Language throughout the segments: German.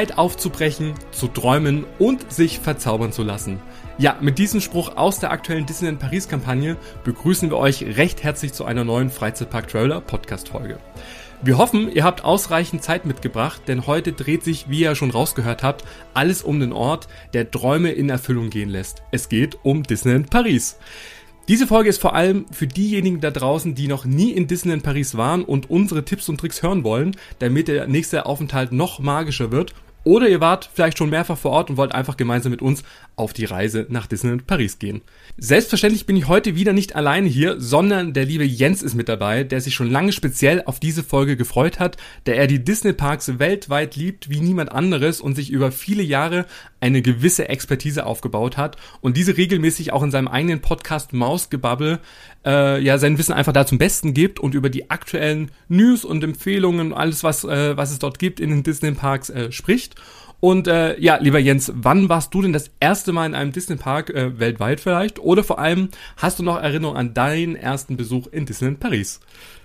Zeit aufzubrechen, zu träumen und sich verzaubern zu lassen. Ja, mit diesem Spruch aus der aktuellen Disneyland Paris Kampagne begrüßen wir euch recht herzlich zu einer neuen Freizeitpark Traveler Podcast Folge. Wir hoffen, ihr habt ausreichend Zeit mitgebracht, denn heute dreht sich, wie ihr schon rausgehört habt, alles um den Ort, der Träume in Erfüllung gehen lässt. Es geht um Disneyland Paris. Diese Folge ist vor allem für diejenigen da draußen, die noch nie in Disneyland Paris waren und unsere Tipps und Tricks hören wollen, damit der nächste Aufenthalt noch magischer wird oder ihr wart vielleicht schon mehrfach vor Ort und wollt einfach gemeinsam mit uns auf die Reise nach Disneyland Paris gehen. Selbstverständlich bin ich heute wieder nicht alleine hier, sondern der liebe Jens ist mit dabei, der sich schon lange speziell auf diese Folge gefreut hat, da er die Disney Parks weltweit liebt wie niemand anderes und sich über viele Jahre eine gewisse Expertise aufgebaut hat und diese regelmäßig auch in seinem eigenen Podcast Mausgebabbel äh, ja sein Wissen einfach da zum Besten gibt und über die aktuellen News und Empfehlungen, alles was, äh, was es dort gibt in den Disney Parks äh, spricht. Und äh, ja, lieber Jens, wann warst du denn das erste Mal in einem Disney Park äh, weltweit vielleicht? Oder vor allem, hast du noch Erinnerung an deinen ersten Besuch in Disneyland Paris?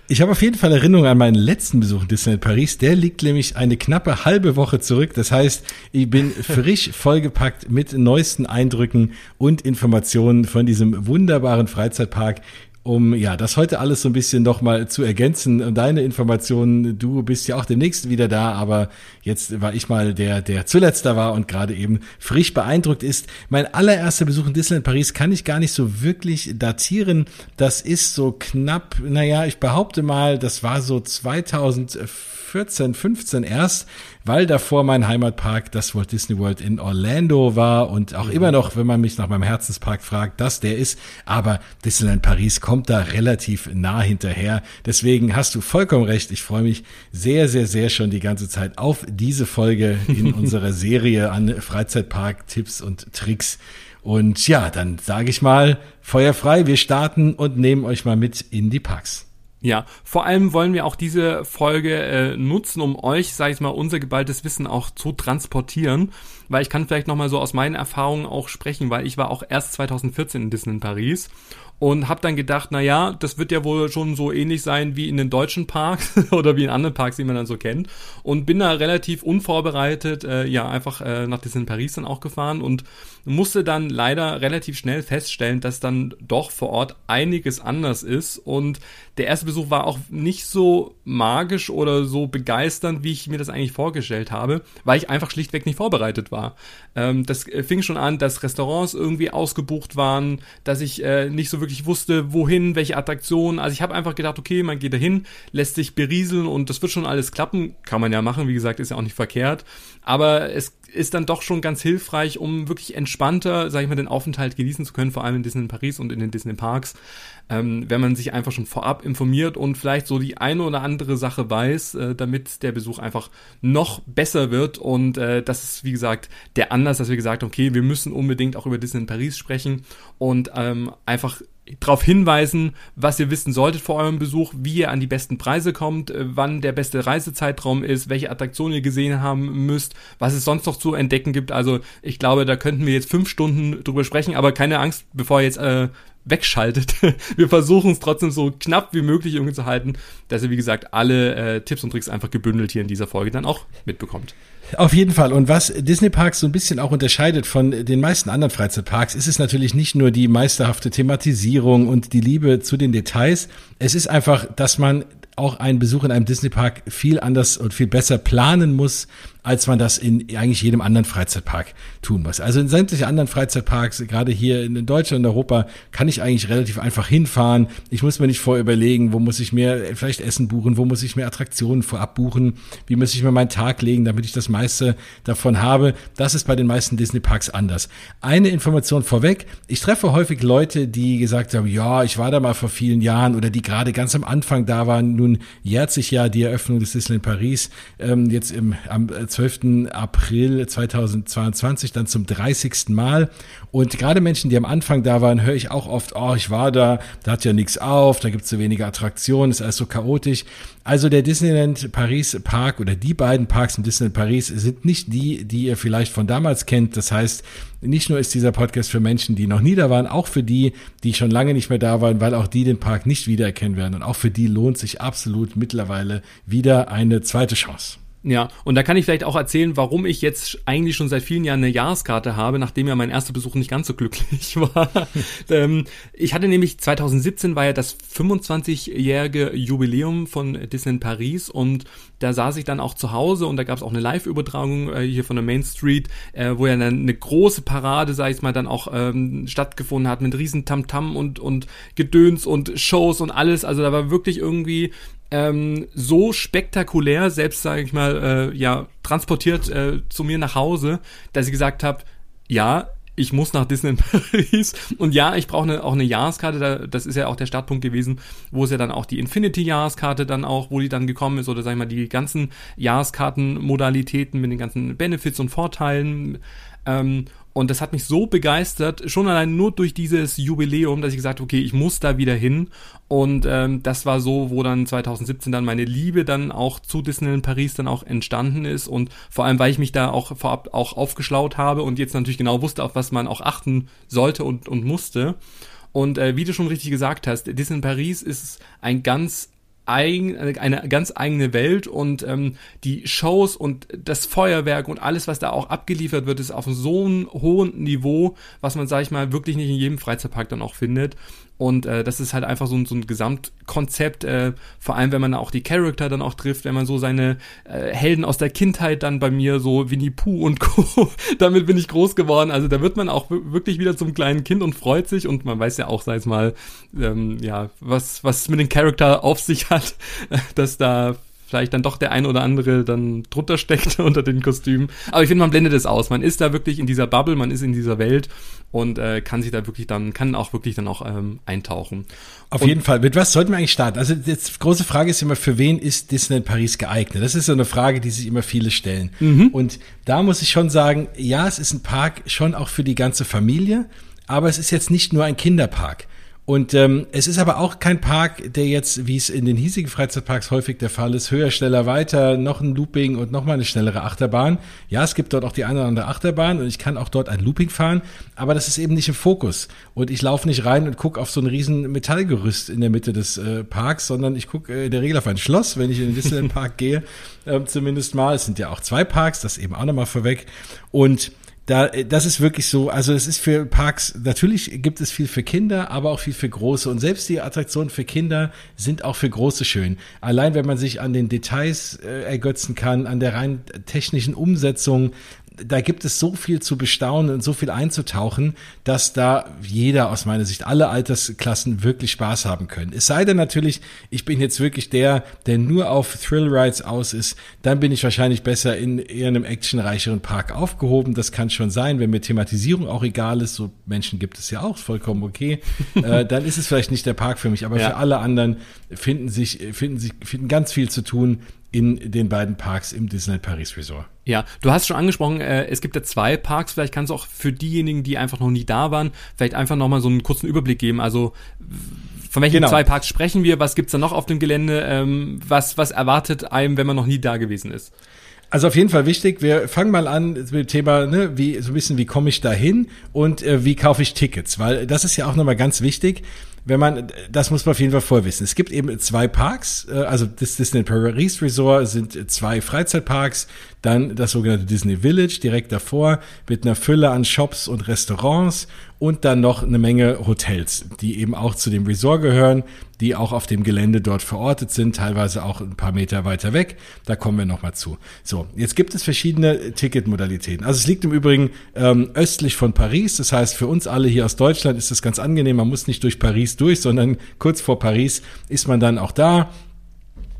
Ich habe auf jeden Fall Erinnerung an meinen letzten Besuch in Disneyland Paris. Der liegt nämlich eine knappe halbe Woche zurück. Das heißt, ich bin frisch vollgepackt mit neuesten Eindrücken und Informationen von diesem wunderbaren Freizeitpark um ja das heute alles so ein bisschen noch mal zu ergänzen und deine Informationen. Du bist ja auch demnächst wieder da, aber jetzt war ich mal der, der zuletzt da war und gerade eben frisch beeindruckt ist. Mein allererster Besuch in Disneyland Paris kann ich gar nicht so wirklich datieren. Das ist so knapp, naja, ich behaupte mal, das war so 2014, 15 erst weil davor mein Heimatpark das Walt Disney World in Orlando war und auch mhm. immer noch, wenn man mich nach meinem Herzenspark fragt, das der ist. Aber Disneyland Paris kommt da relativ nah hinterher. Deswegen hast du vollkommen recht. Ich freue mich sehr, sehr, sehr schon die ganze Zeit auf diese Folge in unserer Serie an Freizeitpark-Tipps und Tricks. Und ja, dann sage ich mal, Feuer frei, wir starten und nehmen euch mal mit in die Parks. Ja, vor allem wollen wir auch diese Folge äh, nutzen, um euch, sag ich mal, unser geballtes Wissen auch zu transportieren, weil ich kann vielleicht nochmal so aus meinen Erfahrungen auch sprechen, weil ich war auch erst 2014 in Disney in Paris und habe dann gedacht, na ja, das wird ja wohl schon so ähnlich sein wie in den deutschen Parks oder wie in anderen Parks, die man dann so kennt. Und bin da relativ unvorbereitet äh, ja einfach äh, nach Disneyland Paris dann auch gefahren und musste dann leider relativ schnell feststellen, dass dann doch vor Ort einiges anders ist. Und der erste Besuch war auch nicht so magisch oder so begeisternd, wie ich mir das eigentlich vorgestellt habe, weil ich einfach schlichtweg nicht vorbereitet war. Ähm, das äh, fing schon an, dass Restaurants irgendwie ausgebucht waren, dass ich äh, nicht so wirklich wusste, wohin, welche Attraktionen. Also ich habe einfach gedacht, okay, man geht dahin, lässt sich berieseln und das wird schon alles klappen. Kann man ja machen, wie gesagt, ist ja auch nicht verkehrt. Aber es ist dann doch schon ganz hilfreich, um wirklich entspannter, sag ich mal, den Aufenthalt genießen zu können, vor allem in Disney in Paris und in den Disney Parks, ähm, wenn man sich einfach schon vorab informiert und vielleicht so die eine oder andere Sache weiß, äh, damit der Besuch einfach noch besser wird und äh, das ist, wie gesagt, der Anlass, dass wir gesagt haben, okay, wir müssen unbedingt auch über Disney in Paris sprechen und ähm, einfach darauf hinweisen, was ihr wissen solltet vor eurem Besuch, wie ihr an die besten Preise kommt, äh, wann der beste Reisezeitraum ist, welche Attraktionen ihr gesehen haben müsst, was es sonst noch zu entdecken gibt. Also ich glaube, da könnten wir jetzt fünf Stunden drüber sprechen, aber keine Angst, bevor ihr jetzt äh, wegschaltet. Wir versuchen es trotzdem so knapp wie möglich irgendwie zu halten, dass ihr, wie gesagt, alle äh, Tipps und Tricks einfach gebündelt hier in dieser Folge dann auch mitbekommt. Auf jeden Fall. Und was Disney Parks so ein bisschen auch unterscheidet von den meisten anderen Freizeitparks, ist es natürlich nicht nur die meisterhafte Thematisierung und die Liebe zu den Details. Es ist einfach, dass man auch einen Besuch in einem Disney Park viel anders und viel besser planen muss, als man das in eigentlich jedem anderen Freizeitpark tun muss. Also in sämtlichen anderen Freizeitparks, gerade hier in Deutschland und Europa, kann ich eigentlich relativ einfach hinfahren. Ich muss mir nicht vorüberlegen, wo muss ich mir vielleicht Essen buchen, wo muss ich mir Attraktionen vorab buchen, wie muss ich mir meinen Tag legen, damit ich das meiste davon habe. Das ist bei den meisten Disney Parks anders. Eine Information vorweg. Ich treffe häufig Leute, die gesagt haben, ja, ich war da mal vor vielen Jahren oder die gerade ganz am Anfang da waren. Nun jährt sich ja die Eröffnung des Disneyland Paris ähm, jetzt im, am 12. April 2022 dann zum 30. Mal. Und gerade Menschen, die am Anfang da waren, höre ich auch oft, oh, ich war da, da hat ja nichts auf, da gibt es so wenige Attraktionen, ist alles so chaotisch. Also der Disneyland Paris Park oder die beiden Parks im Disneyland Paris sind nicht die, die ihr vielleicht von damals kennt. Das heißt, nicht nur ist dieser Podcast für Menschen, die noch nie da waren, auch für die, die schon lange nicht mehr da waren, weil auch die den Park nicht wiedererkennen werden. Und auch für die lohnt sich absolut mittlerweile wieder eine zweite Chance. Ja, und da kann ich vielleicht auch erzählen, warum ich jetzt eigentlich schon seit vielen Jahren eine Jahreskarte habe, nachdem ja mein erster Besuch nicht ganz so glücklich war. ähm, ich hatte nämlich 2017 war ja das 25-jährige Jubiläum von Disneyland Paris und da saß ich dann auch zu Hause und da gab es auch eine Live-Übertragung äh, hier von der Main Street, äh, wo ja dann eine große Parade, sag ich mal, dann auch ähm, stattgefunden hat mit riesen Tamtam -Tam und und Gedöns und Shows und alles. Also da war wirklich irgendwie ähm, so spektakulär, selbst sage ich mal, äh, ja, transportiert äh, zu mir nach Hause, dass ich gesagt habe, ja, ich muss nach Disneyland Paris. Und ja, ich brauche ne, auch eine Jahreskarte, da, das ist ja auch der Startpunkt gewesen, wo es ja dann auch die Infinity-Jahreskarte dann auch, wo die dann gekommen ist. Oder sag ich mal die ganzen Jahreskarten-Modalitäten mit den ganzen Benefits und Vorteilen. Ähm, und das hat mich so begeistert, schon allein nur durch dieses Jubiläum, dass ich gesagt habe, okay, ich muss da wieder hin. Und ähm, das war so, wo dann 2017 dann meine Liebe dann auch zu Disneyland Paris dann auch entstanden ist. Und vor allem, weil ich mich da auch vorab auch aufgeschlaut habe und jetzt natürlich genau wusste, auf was man auch achten sollte und, und musste. Und äh, wie du schon richtig gesagt hast, Disneyland Paris ist ein ganz eigen, eine ganz eigene Welt und ähm, die Shows und das Feuerwerk und alles, was da auch abgeliefert wird, ist auf so einem hohen Niveau, was man, sag ich mal, wirklich nicht in jedem Freizeitpark dann auch findet. Und äh, das ist halt einfach so ein, so ein Gesamtkonzept, äh, vor allem wenn man auch die Charakter dann auch trifft, wenn man so seine äh, Helden aus der Kindheit dann bei mir, so Winnie Pooh und Co., damit bin ich groß geworden. Also da wird man auch wirklich wieder zum kleinen Kind und freut sich und man weiß ja auch, sei es mal, ähm, ja, was, was mit dem Charakter auf sich hat, dass da vielleicht dann doch der ein oder andere dann drunter steckt unter den Kostümen. Aber ich finde, man blendet es aus. Man ist da wirklich in dieser Bubble, man ist in dieser Welt und äh, kann sich da wirklich dann, kann auch wirklich dann auch ähm, eintauchen. Auf und jeden Fall. Mit was sollten wir eigentlich starten? Also die große Frage ist immer, für wen ist Disneyland Paris geeignet? Das ist so eine Frage, die sich immer viele stellen. Mhm. Und da muss ich schon sagen, ja, es ist ein Park schon auch für die ganze Familie, aber es ist jetzt nicht nur ein Kinderpark. Und ähm, es ist aber auch kein Park, der jetzt, wie es in den hiesigen Freizeitparks häufig der Fall ist, höher, schneller, weiter, noch ein Looping und noch mal eine schnellere Achterbahn. Ja, es gibt dort auch die eine oder andere Achterbahn und ich kann auch dort ein Looping fahren, aber das ist eben nicht im Fokus. Und ich laufe nicht rein und gucke auf so ein riesen Metallgerüst in der Mitte des äh, Parks, sondern ich gucke äh, in der Regel auf ein Schloss, wenn ich in den Disneyland Park gehe, äh, zumindest mal. Es sind ja auch zwei Parks, das eben auch nochmal vorweg. Und da, das ist wirklich so, also es ist für Parks, natürlich gibt es viel für Kinder, aber auch viel für Große. Und selbst die Attraktionen für Kinder sind auch für Große schön. Allein wenn man sich an den Details äh, ergötzen kann, an der rein technischen Umsetzung, da gibt es so viel zu bestaunen und so viel einzutauchen, dass da jeder aus meiner Sicht, alle Altersklassen wirklich Spaß haben können. Es sei denn natürlich, ich bin jetzt wirklich der, der nur auf Thrill Rides aus ist, dann bin ich wahrscheinlich besser in eher einem actionreicheren Park aufgehoben. Das kann schon sein, wenn mir Thematisierung auch egal ist, so Menschen gibt es ja auch, vollkommen okay, äh, dann ist es vielleicht nicht der Park für mich, aber ja. für alle anderen finden sich, finden sich, finden ganz viel zu tun in den beiden Parks im Disneyland Paris Resort. Ja, du hast schon angesprochen, äh, es gibt ja zwei Parks. Vielleicht kannst du auch für diejenigen, die einfach noch nie da waren, vielleicht einfach nochmal so einen kurzen Überblick geben. Also von welchen genau. zwei Parks sprechen wir? Was gibt's da noch auf dem Gelände? Ähm, was, was erwartet einem, wenn man noch nie da gewesen ist? Also auf jeden Fall wichtig. Wir fangen mal an mit dem Thema, ne, wie so ein bisschen, wie komme ich da hin und äh, wie kaufe ich Tickets, weil das ist ja auch nochmal ganz wichtig wenn man, das muss man auf jeden Fall vorwissen. Es gibt eben zwei Parks, äh, also das Disney Paris Resort sind zwei Freizeitparks, dann das sogenannte Disney Village direkt davor mit einer Fülle an Shops und Restaurants und dann noch eine Menge Hotels, die eben auch zu dem Resort gehören, die auch auf dem Gelände dort verortet sind, teilweise auch ein paar Meter weiter weg. Da kommen wir nochmal zu. So, jetzt gibt es verschiedene Ticketmodalitäten. Also es liegt im Übrigen ähm, östlich von Paris. Das heißt, für uns alle hier aus Deutschland ist das ganz angenehm. Man muss nicht durch Paris durch, sondern kurz vor Paris ist man dann auch da.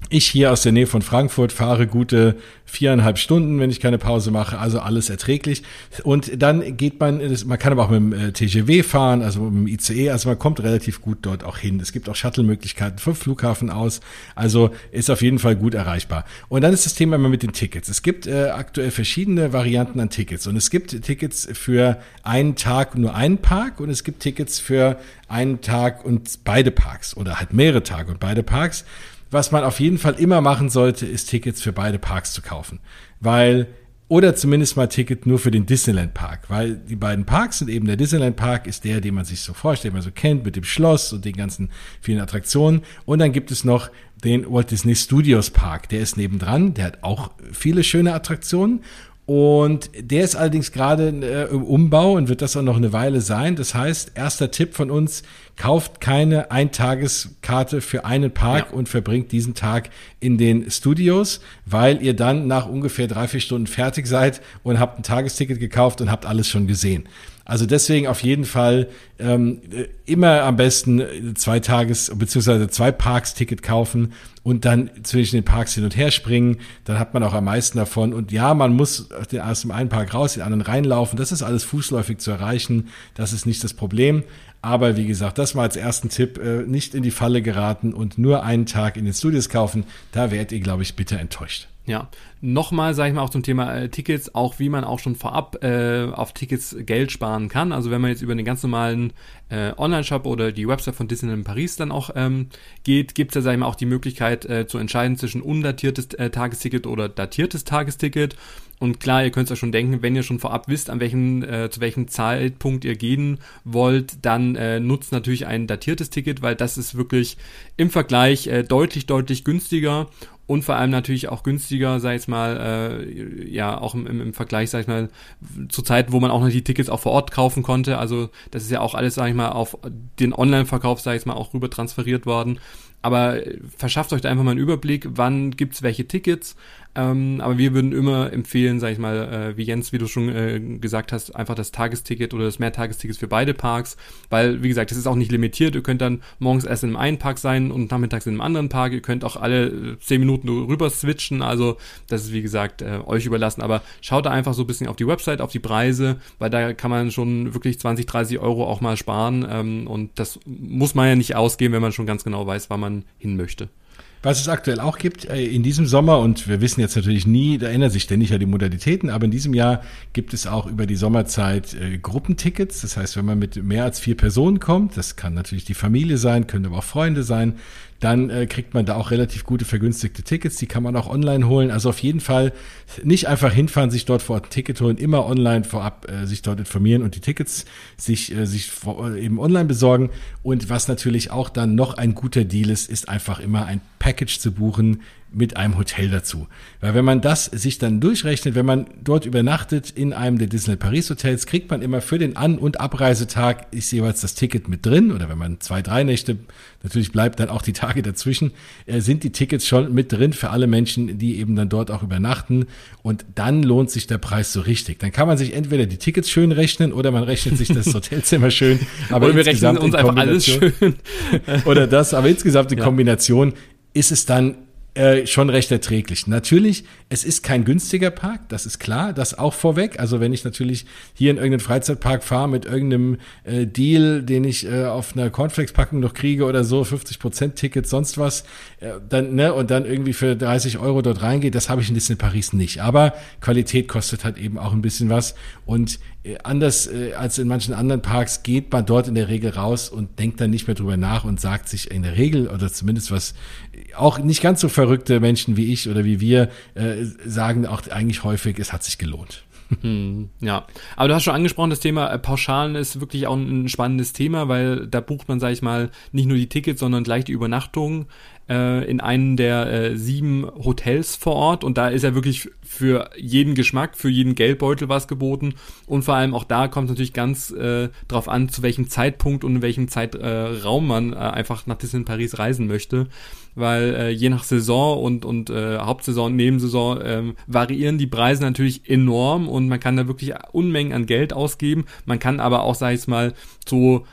Ich hier aus der Nähe von Frankfurt fahre gute viereinhalb Stunden, wenn ich keine Pause mache, also alles erträglich. Und dann geht man, man kann aber auch mit dem äh, TGW fahren, also mit dem ICE, also man kommt relativ gut dort auch hin. Es gibt auch Shuttle-Möglichkeiten vom Flughafen aus, also ist auf jeden Fall gut erreichbar. Und dann ist das Thema immer mit den Tickets. Es gibt äh, aktuell verschiedene Varianten an Tickets und es gibt Tickets für einen Tag nur einen Park und es gibt Tickets für einen Tag und beide Parks oder halt mehrere Tage und beide Parks. Was man auf jeden Fall immer machen sollte, ist Tickets für beide Parks zu kaufen. Weil, oder zumindest mal Ticket nur für den Disneyland Park, weil die beiden Parks sind eben der Disneyland Park ist der, den man sich so vorstellt, man so kennt, mit dem Schloss und den ganzen vielen Attraktionen. Und dann gibt es noch den Walt Disney Studios Park. Der ist nebendran, der hat auch viele schöne Attraktionen und der ist allerdings gerade äh, im Umbau und wird das auch noch eine Weile sein. Das heißt, erster Tipp von uns, kauft keine Eintageskarte für einen Park ja. und verbringt diesen Tag in den Studios, weil ihr dann nach ungefähr drei, vier Stunden fertig seid und habt ein Tagesticket gekauft und habt alles schon gesehen. Also deswegen auf jeden Fall ähm, immer am besten zwei Tages- bzw. zwei Parks-Ticket kaufen und dann zwischen den Parks hin und her springen. Dann hat man auch am meisten davon. Und ja, man muss aus dem einen Park raus, den anderen reinlaufen. Das ist alles fußläufig zu erreichen. Das ist nicht das Problem. Aber wie gesagt, das mal als ersten Tipp, äh, nicht in die Falle geraten und nur einen Tag in den Studios kaufen. Da werdet ihr, glaube ich, bitter enttäuscht. Ja, nochmal sage ich mal auch zum Thema äh, Tickets, auch wie man auch schon vorab äh, auf Tickets Geld sparen kann. Also wenn man jetzt über den ganz normalen äh, Online-Shop oder die Website von Disneyland Paris dann auch ähm, geht, gibt es ja, sage ich mal, auch die Möglichkeit äh, zu entscheiden zwischen undatiertes äh, Tagesticket oder datiertes Tagesticket. Und klar, ihr könnt es euch schon denken, wenn ihr schon vorab wisst, an welchem, äh, zu welchem Zeitpunkt ihr gehen wollt, dann äh, nutzt natürlich ein datiertes Ticket, weil das ist wirklich im Vergleich äh, deutlich, deutlich günstiger und vor allem natürlich auch günstiger, sag ich mal, äh, ja, auch im, im Vergleich, sag ich mal, zu Zeiten, wo man auch noch die Tickets auch vor Ort kaufen konnte. Also das ist ja auch alles, sag ich mal, auf den Online-Verkauf, sag ich mal, auch rüber transferiert worden. Aber verschafft euch da einfach mal einen Überblick, wann gibt's welche Tickets. Ähm, aber wir würden immer empfehlen, sag ich mal, äh, wie Jens, wie du schon äh, gesagt hast, einfach das Tagesticket oder das Mehrtagesticket für beide Parks, weil, wie gesagt, das ist auch nicht limitiert. Ihr könnt dann morgens erst in einem einen Park sein und nachmittags in einem anderen Park. Ihr könnt auch alle äh, zehn Minuten rüber switchen. Also, das ist, wie gesagt, äh, euch überlassen. Aber schaut da einfach so ein bisschen auf die Website, auf die Preise, weil da kann man schon wirklich 20, 30 Euro auch mal sparen. Ähm, und das muss man ja nicht ausgeben, wenn man schon ganz genau weiß, wann man hin möchte. Was es aktuell auch gibt äh, in diesem Sommer, und wir wissen jetzt natürlich nie, da ändern sich ständig ja die Modalitäten, aber in diesem Jahr gibt es auch über die Sommerzeit äh, Gruppentickets. Das heißt, wenn man mit mehr als vier Personen kommt, das kann natürlich die Familie sein, können aber auch Freunde sein, dann äh, kriegt man da auch relativ gute vergünstigte Tickets. Die kann man auch online holen. Also auf jeden Fall nicht einfach hinfahren, sich dort vor Ort ein Ticket holen, immer online vorab äh, sich dort informieren und die Tickets sich, äh, sich vor, äh, eben online besorgen. Und was natürlich auch dann noch ein guter Deal ist, ist einfach immer ein Package zu buchen, mit einem Hotel dazu. Weil wenn man das sich dann durchrechnet, wenn man dort übernachtet in einem der Disney Paris Hotels, kriegt man immer für den An- und Abreisetag ist jeweils das Ticket mit drin oder wenn man zwei, drei Nächte, natürlich bleibt dann auch die Tage dazwischen, äh, sind die Tickets schon mit drin für alle Menschen, die eben dann dort auch übernachten und dann lohnt sich der Preis so richtig. Dann kann man sich entweder die Tickets schön rechnen oder man rechnet sich das Hotelzimmer schön, aber oder wir rechnen uns einfach alles schön. oder das, aber insgesamt die ja. Kombination ist es dann äh, schon recht erträglich. Natürlich, es ist kein günstiger Park, das ist klar, das auch vorweg. Also wenn ich natürlich hier in irgendeinen Freizeitpark fahre mit irgendeinem äh, Deal, den ich äh, auf einer Cornflakes-Packung noch kriege oder so, 50% Ticket, sonst was, äh, dann, ne, und dann irgendwie für 30 Euro dort reingeht, das habe ich in Disney Paris nicht. Aber Qualität kostet halt eben auch ein bisschen was. Und anders äh, als in manchen anderen Parks geht man dort in der Regel raus und denkt dann nicht mehr drüber nach und sagt sich in der Regel oder zumindest was auch nicht ganz so verrückte Menschen wie ich oder wie wir äh, sagen auch eigentlich häufig, es hat sich gelohnt. Hm, ja, aber du hast schon angesprochen, das Thema äh, Pauschalen ist wirklich auch ein spannendes Thema, weil da bucht man, sag ich mal, nicht nur die Tickets, sondern gleich die Übernachtung äh, in einem der äh, sieben Hotels vor Ort. Und da ist ja wirklich für jeden Geschmack, für jeden Geldbeutel was geboten. Und vor allem auch da kommt natürlich ganz äh, drauf an, zu welchem Zeitpunkt und in welchem Zeitraum äh, man äh, einfach nach Disneyland Paris reisen möchte, weil äh, je nach Saison und und äh, Hauptsaison und Nebensaison äh, variieren die Preise natürlich enorm. Und man kann da wirklich Unmengen an Geld ausgeben. Man kann aber auch, sag ich mal, so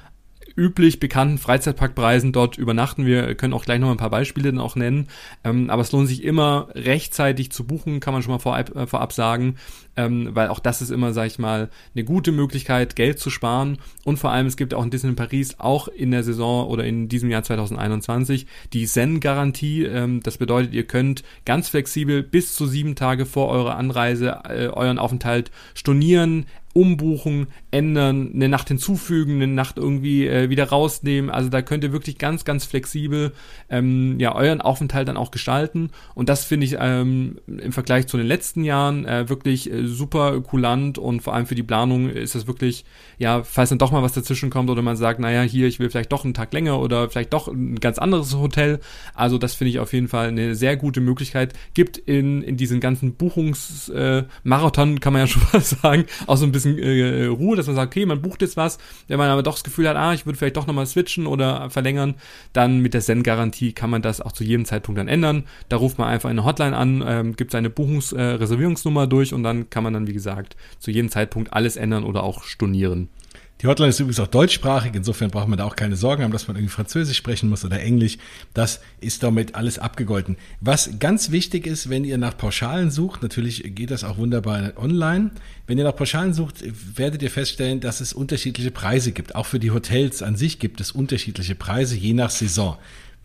üblich bekannten Freizeitparkpreisen dort übernachten. Wir können auch gleich noch ein paar Beispiele dann auch nennen. Ähm, aber es lohnt sich immer rechtzeitig zu buchen, kann man schon mal vorab, äh, vorab sagen, ähm, weil auch das ist immer, sag ich mal, eine gute Möglichkeit, Geld zu sparen. Und vor allem, es gibt auch in Disney Paris auch in der Saison oder in diesem Jahr 2021 die Zen-Garantie. Ähm, das bedeutet, ihr könnt ganz flexibel bis zu sieben Tage vor eurer Anreise äh, euren Aufenthalt stornieren, umbuchen, ändern, eine Nacht hinzufügen, eine Nacht irgendwie äh, wieder rausnehmen. Also da könnt ihr wirklich ganz, ganz flexibel ähm, ja euren Aufenthalt dann auch gestalten. Und das finde ich ähm, im Vergleich zu den letzten Jahren äh, wirklich äh, super kulant und vor allem für die Planung ist das wirklich, ja, falls dann doch mal was dazwischen kommt oder man sagt, naja, hier, ich will vielleicht doch einen Tag länger oder vielleicht doch ein ganz anderes Hotel. Also das finde ich auf jeden Fall eine sehr gute Möglichkeit. Gibt in, in diesen ganzen Buchungsmarathon, äh, kann man ja schon mal sagen, auch so ein bisschen äh, Ruhe, dass man sagt, okay, man bucht jetzt was, wenn man aber doch das Gefühl hat, ah, ich würde vielleicht doch nochmal switchen oder verlängern, dann mit der Zen-Garantie kann man das auch zu jedem Zeitpunkt dann ändern. Da ruft man einfach eine Hotline an, ähm, gibt seine Buchungsreservierungsnummer äh, durch und dann kann man dann, wie gesagt, zu jedem Zeitpunkt alles ändern oder auch stornieren. Die Hotline ist übrigens auch deutschsprachig, insofern braucht man da auch keine Sorgen haben, dass man irgendwie Französisch sprechen muss oder Englisch. Das ist damit alles abgegolten. Was ganz wichtig ist, wenn ihr nach Pauschalen sucht, natürlich geht das auch wunderbar online. Wenn ihr nach Pauschalen sucht, werdet ihr feststellen, dass es unterschiedliche Preise gibt. Auch für die Hotels an sich gibt es unterschiedliche Preise, je nach Saison.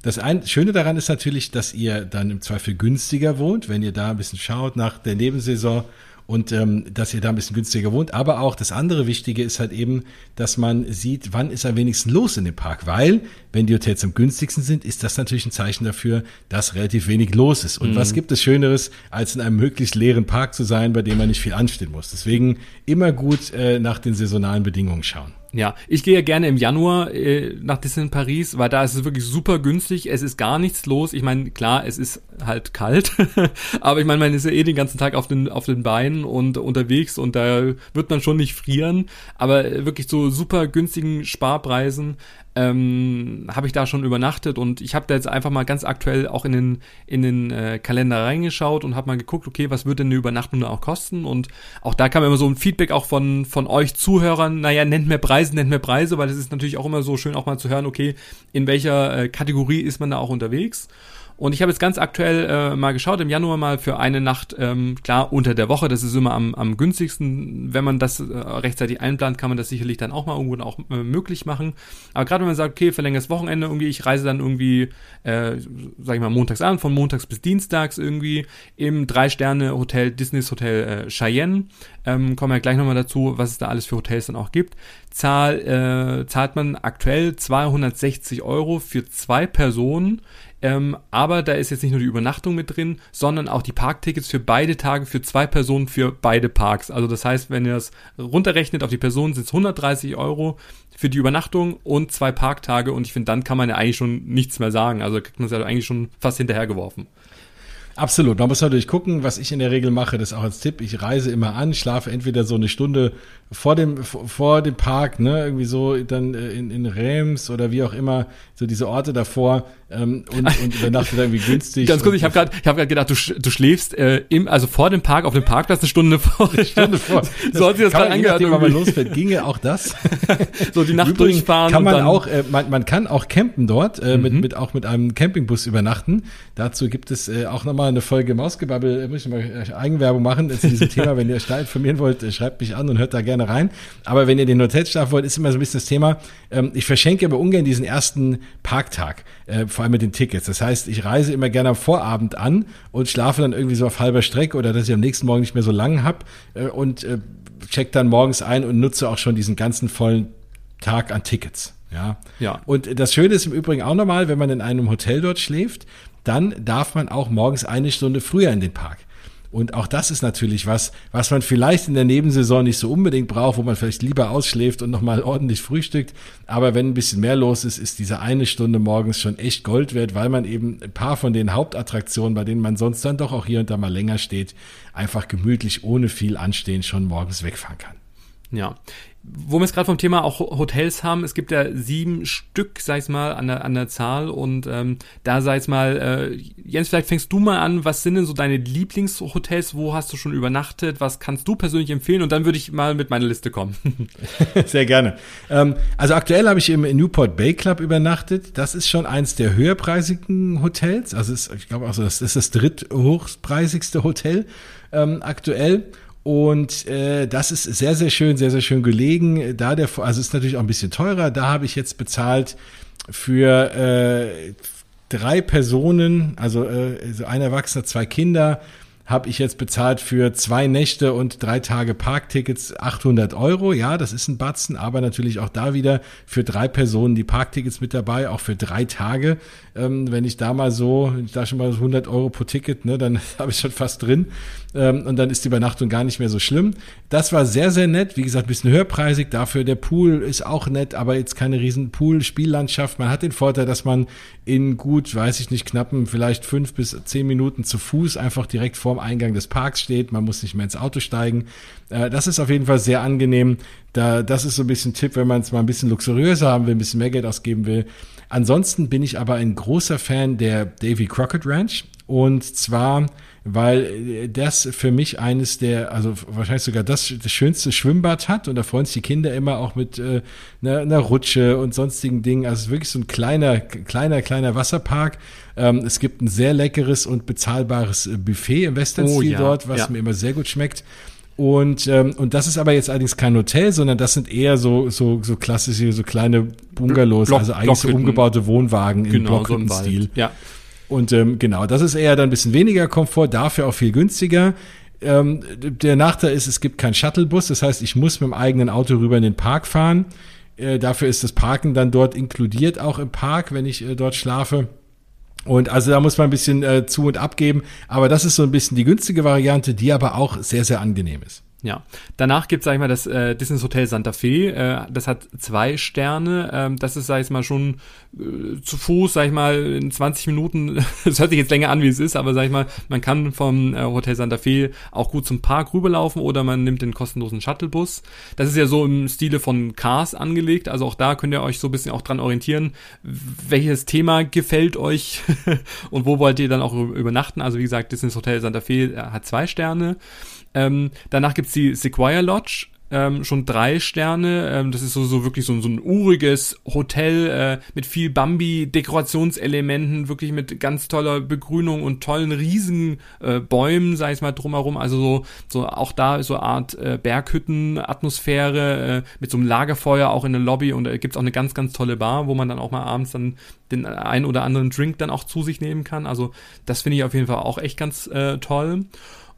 Das ein, Schöne daran ist natürlich, dass ihr dann im Zweifel günstiger wohnt, wenn ihr da ein bisschen schaut nach der Nebensaison und ähm, dass ihr da ein bisschen günstiger wohnt. Aber auch das andere Wichtige ist halt eben, dass man sieht, wann ist am wenigsten los in dem Park. Weil, wenn die Hotels am günstigsten sind, ist das natürlich ein Zeichen dafür, dass relativ wenig los ist. Und mhm. was gibt es Schöneres, als in einem möglichst leeren Park zu sein, bei dem man nicht viel anstehen muss. Deswegen immer gut äh, nach den saisonalen Bedingungen schauen. Ja, ich gehe ja gerne im Januar äh, nach Disneyland Paris, weil da ist es wirklich super günstig. Es ist gar nichts los. Ich meine, klar, es ist halt kalt, aber ich meine, man ist ja eh den ganzen Tag auf den auf den Beinen und unterwegs und da wird man schon nicht frieren. Aber wirklich so super günstigen Sparpreisen ähm, habe ich da schon übernachtet und ich habe da jetzt einfach mal ganz aktuell auch in den, in den äh, Kalender reingeschaut und habe mal geguckt, okay, was wird denn eine Übernachtung da auch kosten? Und auch da kam immer so ein Feedback auch von, von euch Zuhörern, naja, nennt mir Preise, nennt mir Preise, weil es ist natürlich auch immer so schön auch mal zu hören, okay, in welcher äh, Kategorie ist man da auch unterwegs und ich habe jetzt ganz aktuell äh, mal geschaut, im Januar mal für eine Nacht, ähm, klar, unter der Woche, das ist immer am, am günstigsten. Wenn man das äh, rechtzeitig einplant, kann man das sicherlich dann auch mal irgendwo auch äh, möglich machen. Aber gerade wenn man sagt, okay, verlängertes Wochenende irgendwie, ich reise dann irgendwie, äh, sag ich mal, montags an, von montags bis dienstags irgendwie im Drei-Sterne-Hotel, Disneys Hotel äh, Cheyenne. Ähm, kommen wir gleich nochmal dazu, was es da alles für Hotels dann auch gibt. Zahl, äh, zahlt man aktuell 260 Euro für zwei Personen ähm, aber da ist jetzt nicht nur die Übernachtung mit drin, sondern auch die Parktickets für beide Tage für zwei Personen für beide Parks. Also das heißt, wenn ihr das runterrechnet auf die Person, sind es 130 Euro für die Übernachtung und zwei Parktage. Und ich finde, dann kann man ja eigentlich schon nichts mehr sagen. Also kriegt man es ja eigentlich schon fast hinterhergeworfen. Absolut. Man muss natürlich gucken, was ich in der Regel mache, das auch als Tipp. Ich reise immer an, schlafe entweder so eine Stunde vor dem, vor dem Park, ne, irgendwie so dann äh, in, in Reims oder wie auch immer, so diese Orte davor ähm, und, und übernachte da irgendwie günstig. Ganz kurz, ich habe gerade hab grad gedacht, du, du schläfst äh, im, also vor dem Park auf dem Parkplatz eine Stunde vor. Eine Stunde vor. so hat sich das gerade angehört. Wenn man losfährt, ginge auch das. so die Nacht Übrigens durchfahren. Kann man auch, äh, man, man kann auch campen dort, äh, mhm. mit, mit auch mit einem Campingbus übernachten. Dazu gibt es äh, auch nochmal eine Folge Mausgebabbel, äh, muss ich mal äh, Eigenwerbung machen zu diesem Thema. Wenn ihr stark informieren wollt, äh, schreibt mich an und hört da gerne gerne rein. Aber wenn ihr den Hotel schlafen wollt, ist immer so ein bisschen das Thema. Ähm, ich verschenke aber ungern diesen ersten Parktag, äh, vor allem mit den Tickets. Das heißt, ich reise immer gerne am Vorabend an und schlafe dann irgendwie so auf halber Strecke oder dass ich am nächsten Morgen nicht mehr so lang hab äh, und äh, check dann morgens ein und nutze auch schon diesen ganzen vollen Tag an Tickets. Ja. ja. Und das Schöne ist im Übrigen auch nochmal, wenn man in einem Hotel dort schläft, dann darf man auch morgens eine Stunde früher in den Park. Und auch das ist natürlich was, was man vielleicht in der Nebensaison nicht so unbedingt braucht, wo man vielleicht lieber ausschläft und nochmal ordentlich frühstückt. Aber wenn ein bisschen mehr los ist, ist diese eine Stunde morgens schon echt Gold wert, weil man eben ein paar von den Hauptattraktionen, bei denen man sonst dann doch auch hier und da mal länger steht, einfach gemütlich ohne viel Anstehen schon morgens wegfahren kann. Ja, wo wir es gerade vom Thema auch Hotels haben, es gibt ja sieben Stück, sag ich mal, an der, an der Zahl und ähm, da sag ich mal, äh, Jens, vielleicht fängst du mal an, was sind denn so deine Lieblingshotels, wo hast du schon übernachtet, was kannst du persönlich empfehlen? Und dann würde ich mal mit meiner Liste kommen. Sehr gerne. Ähm, also aktuell habe ich im Newport Bay Club übernachtet, das ist schon eins der höherpreisigen Hotels, also ist, ich glaube also das ist das dritthochpreisigste Hotel ähm, aktuell und äh, das ist sehr, sehr schön, sehr, sehr schön gelegen. Da der, also ist natürlich auch ein bisschen teurer. Da habe ich jetzt bezahlt für äh, drei Personen, also äh, so ein Erwachsener, zwei Kinder, habe ich jetzt bezahlt für zwei Nächte und drei Tage Parktickets 800 Euro. Ja, das ist ein Batzen, aber natürlich auch da wieder für drei Personen die Parktickets mit dabei, auch für drei Tage. Ähm, wenn ich da mal so, da schon mal 100 Euro pro Ticket, ne, dann habe ich schon fast drin. Ähm, und dann ist die Übernachtung gar nicht mehr so schlimm. Das war sehr, sehr nett. Wie gesagt, ein bisschen höherpreisig. Dafür der Pool ist auch nett, aber jetzt keine riesen Pool-Spiellandschaft. Man hat den Vorteil, dass man in gut, weiß ich nicht, knappen vielleicht fünf bis zehn Minuten zu Fuß einfach direkt vorm Eingang des Parks steht. Man muss nicht mehr ins Auto steigen. Äh, das ist auf jeden Fall sehr angenehm. Da, das ist so ein bisschen Tipp, wenn man es mal ein bisschen luxuriöser haben will, ein bisschen mehr Geld ausgeben will. Ansonsten bin ich aber ein großer Fan der Davy Crockett Ranch. Und zwar weil äh, das für mich eines der, also wahrscheinlich sogar das, das schönste Schwimmbad hat und da freuen sich die Kinder immer auch mit äh, einer, einer Rutsche und sonstigen Dingen. Also es ist wirklich so ein kleiner, kleiner, kleiner Wasserpark. Ähm, es gibt ein sehr leckeres und bezahlbares äh, Buffet im Western-Stil oh, ja, dort, was ja. mir immer sehr gut schmeckt. Und, ähm, und das ist aber jetzt allerdings kein Hotel, sondern das sind eher so, so, so klassische, so kleine Bungalows, Block, also eigentlich so umgebaute Wohnwagen im genau, Blockhütten-Stil. So ja. Und ähm, genau, das ist eher dann ein bisschen weniger Komfort, dafür auch viel günstiger. Ähm, der Nachteil ist, es gibt keinen Shuttlebus, das heißt, ich muss mit dem eigenen Auto rüber in den Park fahren. Äh, dafür ist das Parken dann dort inkludiert, auch im Park, wenn ich äh, dort schlafe. Und also da muss man ein bisschen äh, zu und abgeben. Aber das ist so ein bisschen die günstige Variante, die aber auch sehr, sehr angenehm ist. Ja, danach gibt es, sag ich mal, das äh, Disney Hotel Santa Fe. Äh, das hat zwei Sterne. Ähm, das ist, sag ich mal, schon äh, zu Fuß, sag ich mal, in 20 Minuten. das hört sich jetzt länger an, wie es ist, aber sag ich mal, man kann vom äh, Hotel Santa Fe auch gut zum Park rüberlaufen oder man nimmt den kostenlosen Shuttlebus. Das ist ja so im Stile von Cars angelegt. Also auch da könnt ihr euch so ein bisschen auch dran orientieren, welches Thema gefällt euch und wo wollt ihr dann auch übernachten. Also wie gesagt, Disney Hotel Santa Fe äh, hat zwei Sterne. Ähm, danach gibt's die Sequoia Lodge ähm, schon drei Sterne. Ähm, das ist so, so wirklich so, so ein uriges Hotel äh, mit viel Bambi-Dekorationselementen, wirklich mit ganz toller Begrünung und tollen riesigen äh, Bäumen, sag ich mal, drumherum. Also so, so auch da so eine Art äh, Berghütten-Atmosphäre äh, mit so einem Lagerfeuer auch in der Lobby und da gibt's auch eine ganz, ganz tolle Bar, wo man dann auch mal abends dann den einen oder anderen Drink dann auch zu sich nehmen kann. Also das finde ich auf jeden Fall auch echt ganz äh, toll.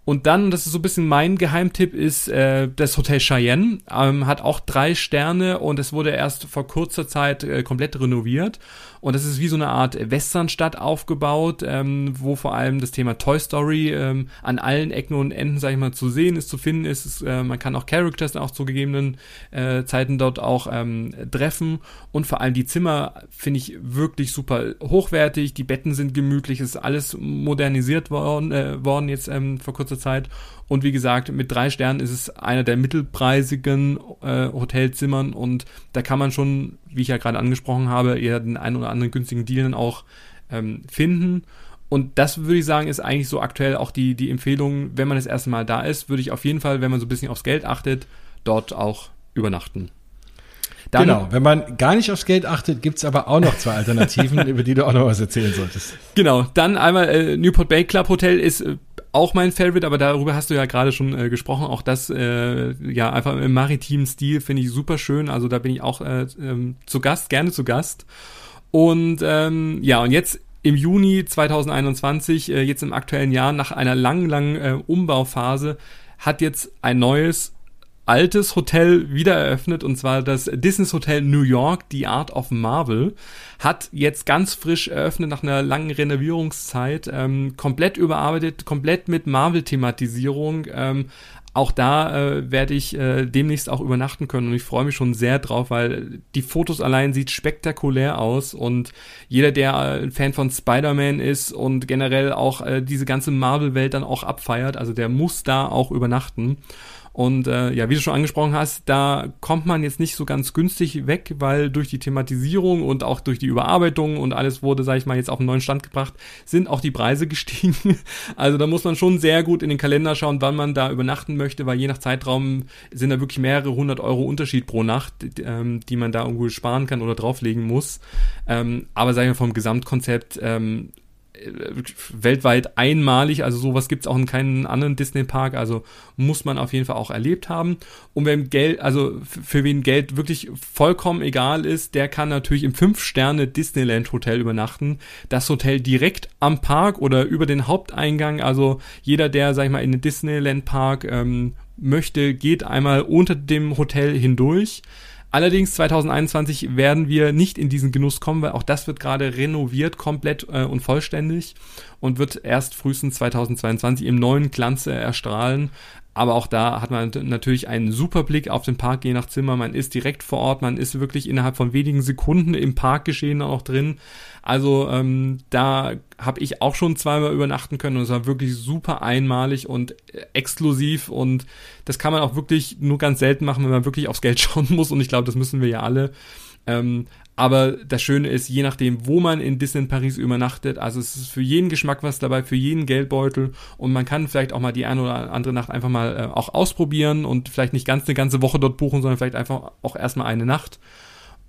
Und dann, das ist so ein bisschen mein Geheimtipp, ist äh, das Hotel Cheyenne. Ähm, hat auch drei Sterne und es wurde erst vor kurzer Zeit äh, komplett renoviert. Und das ist wie so eine Art Westernstadt aufgebaut, ähm, wo vor allem das Thema Toy Story ähm, an allen Ecken und Enden, sag ich mal, zu sehen ist, zu finden ist. Es, äh, man kann auch Characters auch zu gegebenen äh, Zeiten dort auch ähm, treffen. Und vor allem die Zimmer finde ich wirklich super hochwertig. Die Betten sind gemütlich. Es ist alles modernisiert worden, äh, worden jetzt ähm, vor kurzer Zeit. Und wie gesagt, mit drei Sternen ist es einer der mittelpreisigen äh, Hotelzimmern und da kann man schon, wie ich ja gerade angesprochen habe, eher den einen oder anderen günstigen Deal dann auch ähm, finden. Und das würde ich sagen, ist eigentlich so aktuell auch die, die Empfehlung, wenn man das erste Mal da ist, würde ich auf jeden Fall, wenn man so ein bisschen aufs Geld achtet, dort auch übernachten. Dann, genau, wenn man gar nicht aufs Geld achtet, gibt's aber auch noch zwei Alternativen, über die du auch noch was erzählen solltest. Genau, dann einmal äh, Newport Bay Club Hotel ist äh, auch mein Favorite, aber darüber hast du ja gerade schon äh, gesprochen. Auch das, äh, ja, einfach im maritimen Stil finde ich super schön. Also da bin ich auch äh, ähm, zu Gast, gerne zu Gast. Und ähm, ja, und jetzt im Juni 2021, äh, jetzt im aktuellen Jahr, nach einer langen, langen äh, Umbauphase, hat jetzt ein neues altes Hotel wieder eröffnet und zwar das Disney Hotel New York, The Art of Marvel, hat jetzt ganz frisch eröffnet nach einer langen Renovierungszeit, ähm, komplett überarbeitet, komplett mit Marvel-Thematisierung. Ähm, auch da äh, werde ich äh, demnächst auch übernachten können und ich freue mich schon sehr drauf, weil die Fotos allein sieht spektakulär aus und jeder, der äh, ein Fan von Spider-Man ist und generell auch äh, diese ganze Marvel-Welt dann auch abfeiert, also der muss da auch übernachten. Und äh, ja, wie du schon angesprochen hast, da kommt man jetzt nicht so ganz günstig weg, weil durch die Thematisierung und auch durch die Überarbeitung und alles wurde, sage ich mal, jetzt auf einen neuen Stand gebracht, sind auch die Preise gestiegen. Also da muss man schon sehr gut in den Kalender schauen, wann man da übernachten möchte, weil je nach Zeitraum sind da wirklich mehrere hundert Euro Unterschied pro Nacht, ähm, die man da irgendwo sparen kann oder drauflegen muss. Ähm, aber sage ich mal, vom Gesamtkonzept ähm, weltweit einmalig, also sowas gibt's auch in keinem anderen Disney-Park, also muss man auf jeden Fall auch erlebt haben. Und wenn Geld, also für wen Geld wirklich vollkommen egal ist, der kann natürlich im 5-Sterne Disneyland Hotel übernachten. Das Hotel direkt am Park oder über den Haupteingang, also jeder, der, sag ich mal, in den Disneyland Park ähm, möchte, geht einmal unter dem Hotel hindurch. Allerdings 2021 werden wir nicht in diesen Genuss kommen, weil auch das wird gerade renoviert komplett äh, und vollständig und wird erst frühestens 2022 im neuen Glanze erstrahlen. Aber auch da hat man natürlich einen super Blick auf den Park je nach Zimmer. Man ist direkt vor Ort, man ist wirklich innerhalb von wenigen Sekunden im Parkgeschehen auch drin. Also ähm, da habe ich auch schon zweimal übernachten können und es war wirklich super einmalig und äh, exklusiv und das kann man auch wirklich nur ganz selten machen, wenn man wirklich aufs Geld schauen muss und ich glaube, das müssen wir ja alle. Ähm, aber das Schöne ist, je nachdem, wo man in Disney Paris übernachtet, also es ist für jeden Geschmack was dabei, für jeden Geldbeutel und man kann vielleicht auch mal die eine oder andere Nacht einfach mal äh, auch ausprobieren und vielleicht nicht ganz eine ganze Woche dort buchen, sondern vielleicht einfach auch erstmal eine Nacht.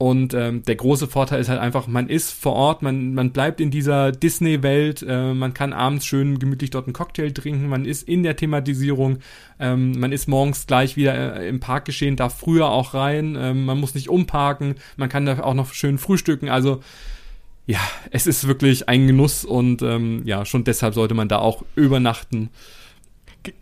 Und ähm, der große Vorteil ist halt einfach, man ist vor Ort, man, man bleibt in dieser Disney-Welt, äh, man kann abends schön gemütlich dort einen Cocktail trinken, man ist in der Thematisierung, ähm, man ist morgens gleich wieder äh, im Park geschehen, darf früher auch rein, äh, man muss nicht umparken, man kann da auch noch schön frühstücken. Also ja, es ist wirklich ein Genuss und ähm, ja, schon deshalb sollte man da auch übernachten.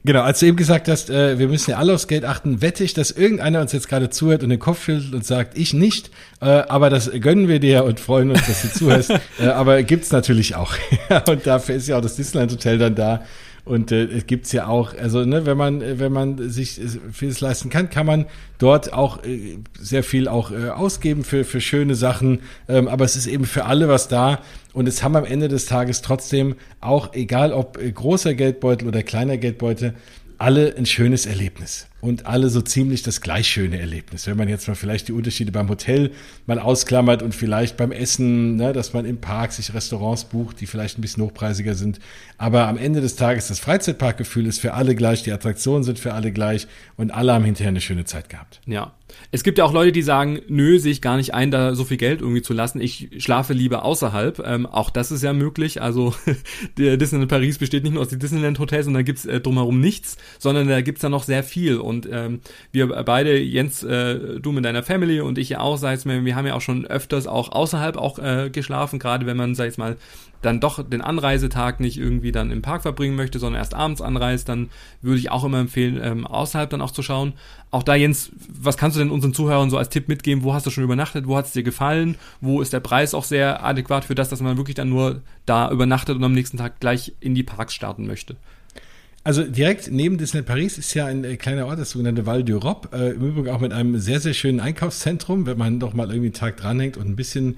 Genau, als du eben gesagt hast, äh, wir müssen ja alle aufs Geld achten, wette ich, dass irgendeiner uns jetzt gerade zuhört und den Kopf schüttelt und sagt, ich nicht, äh, aber das gönnen wir dir und freuen uns, dass du zuhörst. äh, aber gibt's natürlich auch. und dafür ist ja auch das Disneyland Hotel dann da, und äh, es gibt's ja auch, also ne, wenn man wenn man sich vieles leisten kann, kann man dort auch äh, sehr viel auch äh, ausgeben für für schöne Sachen. Ähm, aber es ist eben für alle was da. Und es haben am Ende des Tages trotzdem auch, egal ob äh, großer Geldbeutel oder kleiner Geldbeutel, alle ein schönes Erlebnis und alle so ziemlich das gleich schöne Erlebnis. Wenn man jetzt mal vielleicht die Unterschiede beim Hotel mal ausklammert und vielleicht beim Essen, ne, dass man im Park sich Restaurants bucht, die vielleicht ein bisschen hochpreisiger sind. Aber am Ende des Tages das Freizeitparkgefühl ist für alle gleich, die Attraktionen sind für alle gleich und alle haben hinterher eine schöne Zeit gehabt. Ja. Es gibt ja auch Leute, die sagen, nö, sehe ich gar nicht ein, da so viel Geld irgendwie zu lassen. Ich schlafe lieber außerhalb. Ähm, auch das ist ja möglich. Also der Disneyland Paris besteht nicht nur aus den Disneyland Hotels und da gibt's äh, drumherum nichts, sondern da gibt's da noch sehr viel. Und ähm, wir beide, Jens, äh, du mit deiner Family und ich ja auch, sag ich mal, wir haben ja auch schon öfters auch außerhalb auch äh, geschlafen, gerade wenn man, sag ich mal, dann doch den Anreisetag nicht irgendwie dann im Park verbringen möchte, sondern erst abends anreist, dann würde ich auch immer empfehlen, ähm, außerhalb dann auch zu schauen. Auch da, Jens, was kannst du denn unseren Zuhörern so als Tipp mitgeben? Wo hast du schon übernachtet? Wo hat es dir gefallen? Wo ist der Preis auch sehr adäquat für das, dass man wirklich dann nur da übernachtet und am nächsten Tag gleich in die Parks starten möchte? Also direkt neben Disneyland Paris ist ja ein äh, kleiner Ort, das sogenannte Val d'Europe, äh, im Übrigen auch mit einem sehr, sehr schönen Einkaufszentrum. Wenn man doch mal irgendwie einen Tag dranhängt und ein bisschen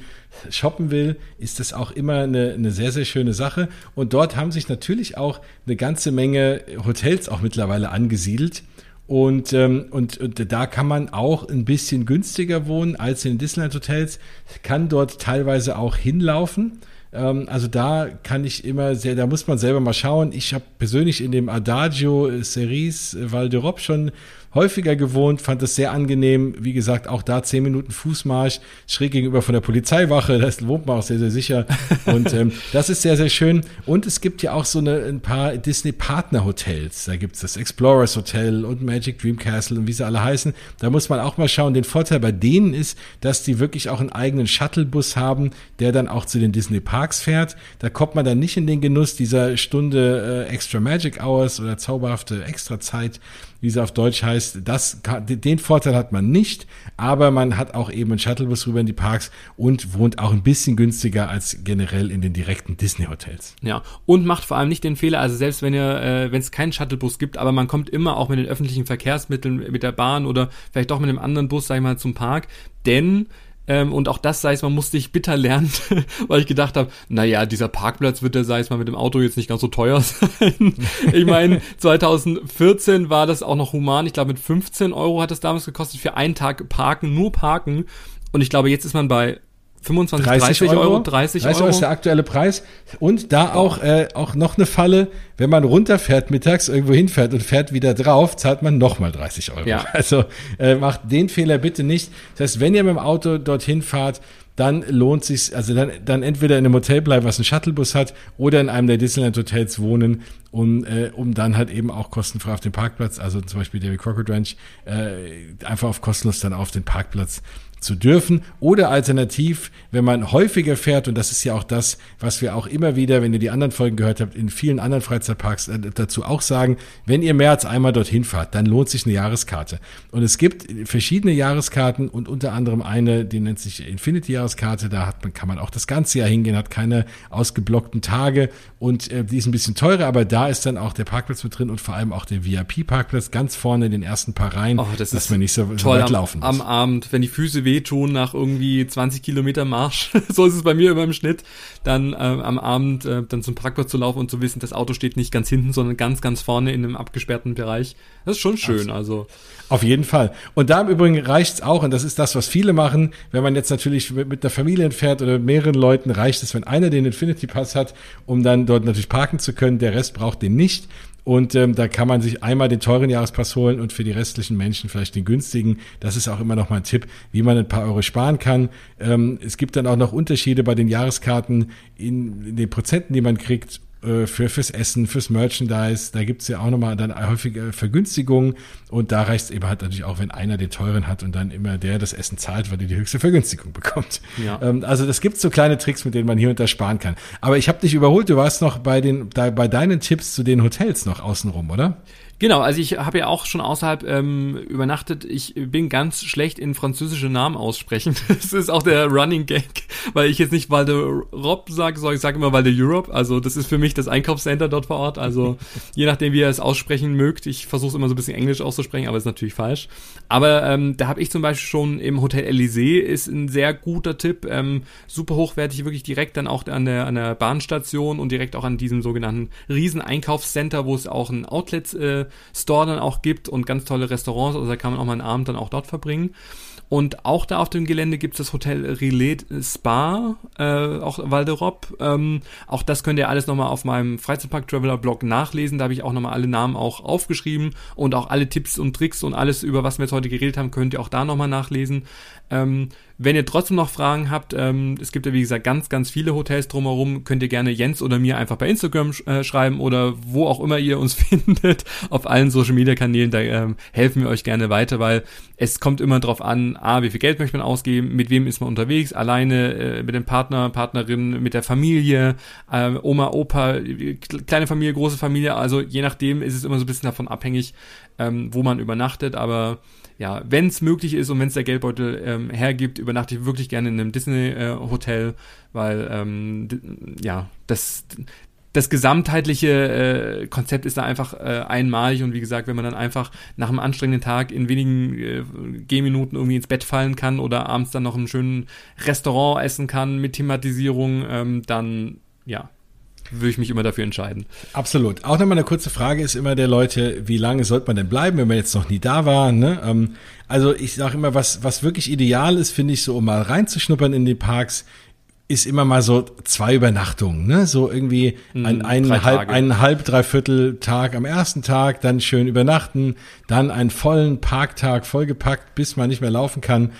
shoppen will, ist das auch immer eine, eine sehr, sehr schöne Sache. Und dort haben sich natürlich auch eine ganze Menge Hotels auch mittlerweile angesiedelt. Und, ähm, und, und da kann man auch ein bisschen günstiger wohnen als in den Disneyland Hotels, kann dort teilweise auch hinlaufen. Ähm, also da kann ich immer sehr, da muss man selber mal schauen. Ich habe persönlich in dem Adagio Cerise Val d'Europe schon häufiger gewohnt, fand es sehr angenehm. Wie gesagt, auch da zehn Minuten Fußmarsch, schräg gegenüber von der Polizeiwache, das wohnt man auch sehr, sehr sicher. Und ähm, das ist sehr, sehr schön. Und es gibt ja auch so eine, ein paar Disney-Partner-Hotels. Da gibt's das Explorers Hotel und Magic Dream Castle und wie sie alle heißen. Da muss man auch mal schauen. Den Vorteil bei denen ist, dass die wirklich auch einen eigenen Shuttlebus haben, der dann auch zu den Disney-Parks fährt. Da kommt man dann nicht in den Genuss dieser Stunde äh, Extra Magic Hours oder zauberhafte Extrazeit wie sie auf Deutsch heißt. Das, den Vorteil hat man nicht, aber man hat auch eben einen Shuttlebus rüber in die Parks und wohnt auch ein bisschen günstiger als generell in den direkten Disney-Hotels. Ja, und macht vor allem nicht den Fehler, also selbst wenn ihr, äh, wenn es keinen Shuttlebus gibt, aber man kommt immer auch mit den öffentlichen Verkehrsmitteln, mit der Bahn oder vielleicht doch mit einem anderen Bus, sag ich mal, zum Park, denn ähm, und auch das, sei es mal, musste ich bitter lernen, weil ich gedacht habe, naja, dieser Parkplatz wird der, sei es mal, mit dem Auto jetzt nicht ganz so teuer sein. ich meine, 2014 war das auch noch human. Ich glaube, mit 15 Euro hat es damals gekostet für einen Tag parken, nur parken. Und ich glaube, jetzt ist man bei 25, 30, 30 Euro, Euro, 30 Euro. ist der aktuelle Preis. Und da auch, äh, auch noch eine Falle, wenn man runterfährt mittags, irgendwo hinfährt und fährt wieder drauf, zahlt man nochmal 30 Euro. Ja. Also äh, macht den Fehler bitte nicht. Das heißt, wenn ihr mit dem Auto dorthin fahrt, dann lohnt sich, also dann, dann entweder in einem Hotel bleiben, was einen Shuttlebus hat, oder in einem der Disneyland Hotels wohnen, um, äh, um dann halt eben auch kostenfrei auf den Parkplatz, also zum Beispiel David Crockett Ranch, äh, einfach auf kostenlos dann auf den Parkplatz zu dürfen oder alternativ, wenn man häufiger fährt und das ist ja auch das, was wir auch immer wieder, wenn ihr die anderen Folgen gehört habt, in vielen anderen Freizeitparks äh, dazu auch sagen, wenn ihr mehr als einmal dorthin fahrt, dann lohnt sich eine Jahreskarte. Und es gibt verschiedene Jahreskarten und unter anderem eine, die nennt sich Infinity Jahreskarte, da hat man, kann man auch das ganze Jahr hingehen, hat keine ausgeblockten Tage und äh, die ist ein bisschen teurer, aber da ist dann auch der Parkplatz mit drin und vor allem auch der VIP-Parkplatz ganz vorne in den ersten paar Reihen, oh, das dass man nicht so, so weit am, laufen muss. Am Abend, wenn die Füße wehtun nach irgendwie 20 Kilometer Marsch, so ist es bei mir immer im Schnitt, dann äh, am Abend äh, dann zum Parkplatz zu laufen und zu wissen, das Auto steht nicht ganz hinten, sondern ganz, ganz vorne in einem abgesperrten Bereich. Das ist schon schön, Absolut. also. Auf jeden Fall. Und da im Übrigen reicht's auch, und das ist das, was viele machen, wenn man jetzt natürlich mit, mit einer Familie fährt oder mit mehreren Leuten, reicht es, wenn einer den Infinity Pass hat, um dann dort natürlich parken zu können, der Rest braucht den nicht. Und ähm, da kann man sich einmal den teuren Jahrespass holen und für die restlichen Menschen vielleicht den günstigen. Das ist auch immer noch mal ein Tipp, wie man ein paar Euro sparen kann. Ähm, es gibt dann auch noch Unterschiede bei den Jahreskarten in, in den Prozenten, die man kriegt äh, für fürs Essen, fürs Merchandise. Da gibt's ja auch nochmal dann häufige Vergünstigungen. Und da reicht es eben halt natürlich auch, wenn einer den teuren hat und dann immer der das Essen zahlt, weil er die höchste Vergünstigung bekommt. Ja. Ähm, also das gibt so kleine Tricks, mit denen man hier und da sparen kann. Aber ich habe dich überholt, du warst noch bei den da, bei deinen Tipps zu den Hotels noch außenrum, oder? Genau, also ich habe ja auch schon außerhalb ähm, übernachtet. Ich bin ganz schlecht in französische Namen aussprechen. Das ist auch der Running Gag, weil ich jetzt nicht Valde Rob sage, sondern ich sage immer Valde Europe. Also das ist für mich das Einkaufscenter dort vor Ort. Also je nachdem, wie ihr es aussprechen mögt. Ich versuche es immer so ein bisschen Englisch auszusprechen, aber ist natürlich falsch. Aber ähm, da habe ich zum Beispiel schon im Hotel Elysée ist ein sehr guter Tipp. Ähm, super hochwertig, wirklich direkt dann auch an der, an der Bahnstation und direkt auch an diesem sogenannten Riesen-Einkaufscenter, wo es auch ein Outlet äh, Store dann auch gibt und ganz tolle Restaurants. Also da kann man auch mal einen Abend dann auch dort verbringen. Und auch da auf dem Gelände gibt es das Hotel Relais Spa, äh, auch Valderop. Ähm, auch das könnt ihr alles nochmal auf meinem Freizeitpark Traveler Blog nachlesen. Da habe ich auch nochmal alle Namen auch aufgeschrieben und auch alle Tipps und Tricks und alles, über was wir jetzt heute geredet haben, könnt ihr auch da nochmal nachlesen. Ähm, wenn ihr trotzdem noch Fragen habt, ähm, es gibt ja wie gesagt ganz, ganz viele Hotels drumherum, könnt ihr gerne Jens oder mir einfach bei Instagram sch äh, schreiben oder wo auch immer ihr uns findet, auf allen Social Media Kanälen, da ähm, helfen wir euch gerne weiter, weil es kommt immer drauf an, a, wie viel Geld möchte man ausgeben, mit wem ist man unterwegs, alleine, äh, mit dem Partner, Partnerin, mit der Familie, äh, Oma, Opa, kleine Familie, große Familie, also je nachdem ist es immer so ein bisschen davon abhängig, ähm, wo man übernachtet, aber ja, wenn es möglich ist und wenn es der Geldbeutel ähm, hergibt, übernachte ich wirklich gerne in einem Disney-Hotel, äh, weil ähm, ja, das das gesamtheitliche äh, Konzept ist da einfach äh, einmalig und wie gesagt, wenn man dann einfach nach einem anstrengenden Tag in wenigen äh, Gehminuten irgendwie ins Bett fallen kann oder abends dann noch im schönen Restaurant essen kann mit Thematisierung, ähm, dann ja, würde ich mich immer dafür entscheiden. Absolut. Auch nochmal eine kurze Frage ist immer der Leute, wie lange sollte man denn bleiben, wenn man jetzt noch nie da war? Ne? Ähm, also ich sage immer, was, was wirklich ideal ist, finde ich, so um mal reinzuschnuppern in die Parks, ist immer mal so zwei Übernachtungen, ne? So irgendwie mhm, ein, ein halb, einen halb, dreiviertel Tag am ersten Tag, dann schön übernachten, dann einen vollen Parktag vollgepackt, bis man nicht mehr laufen kann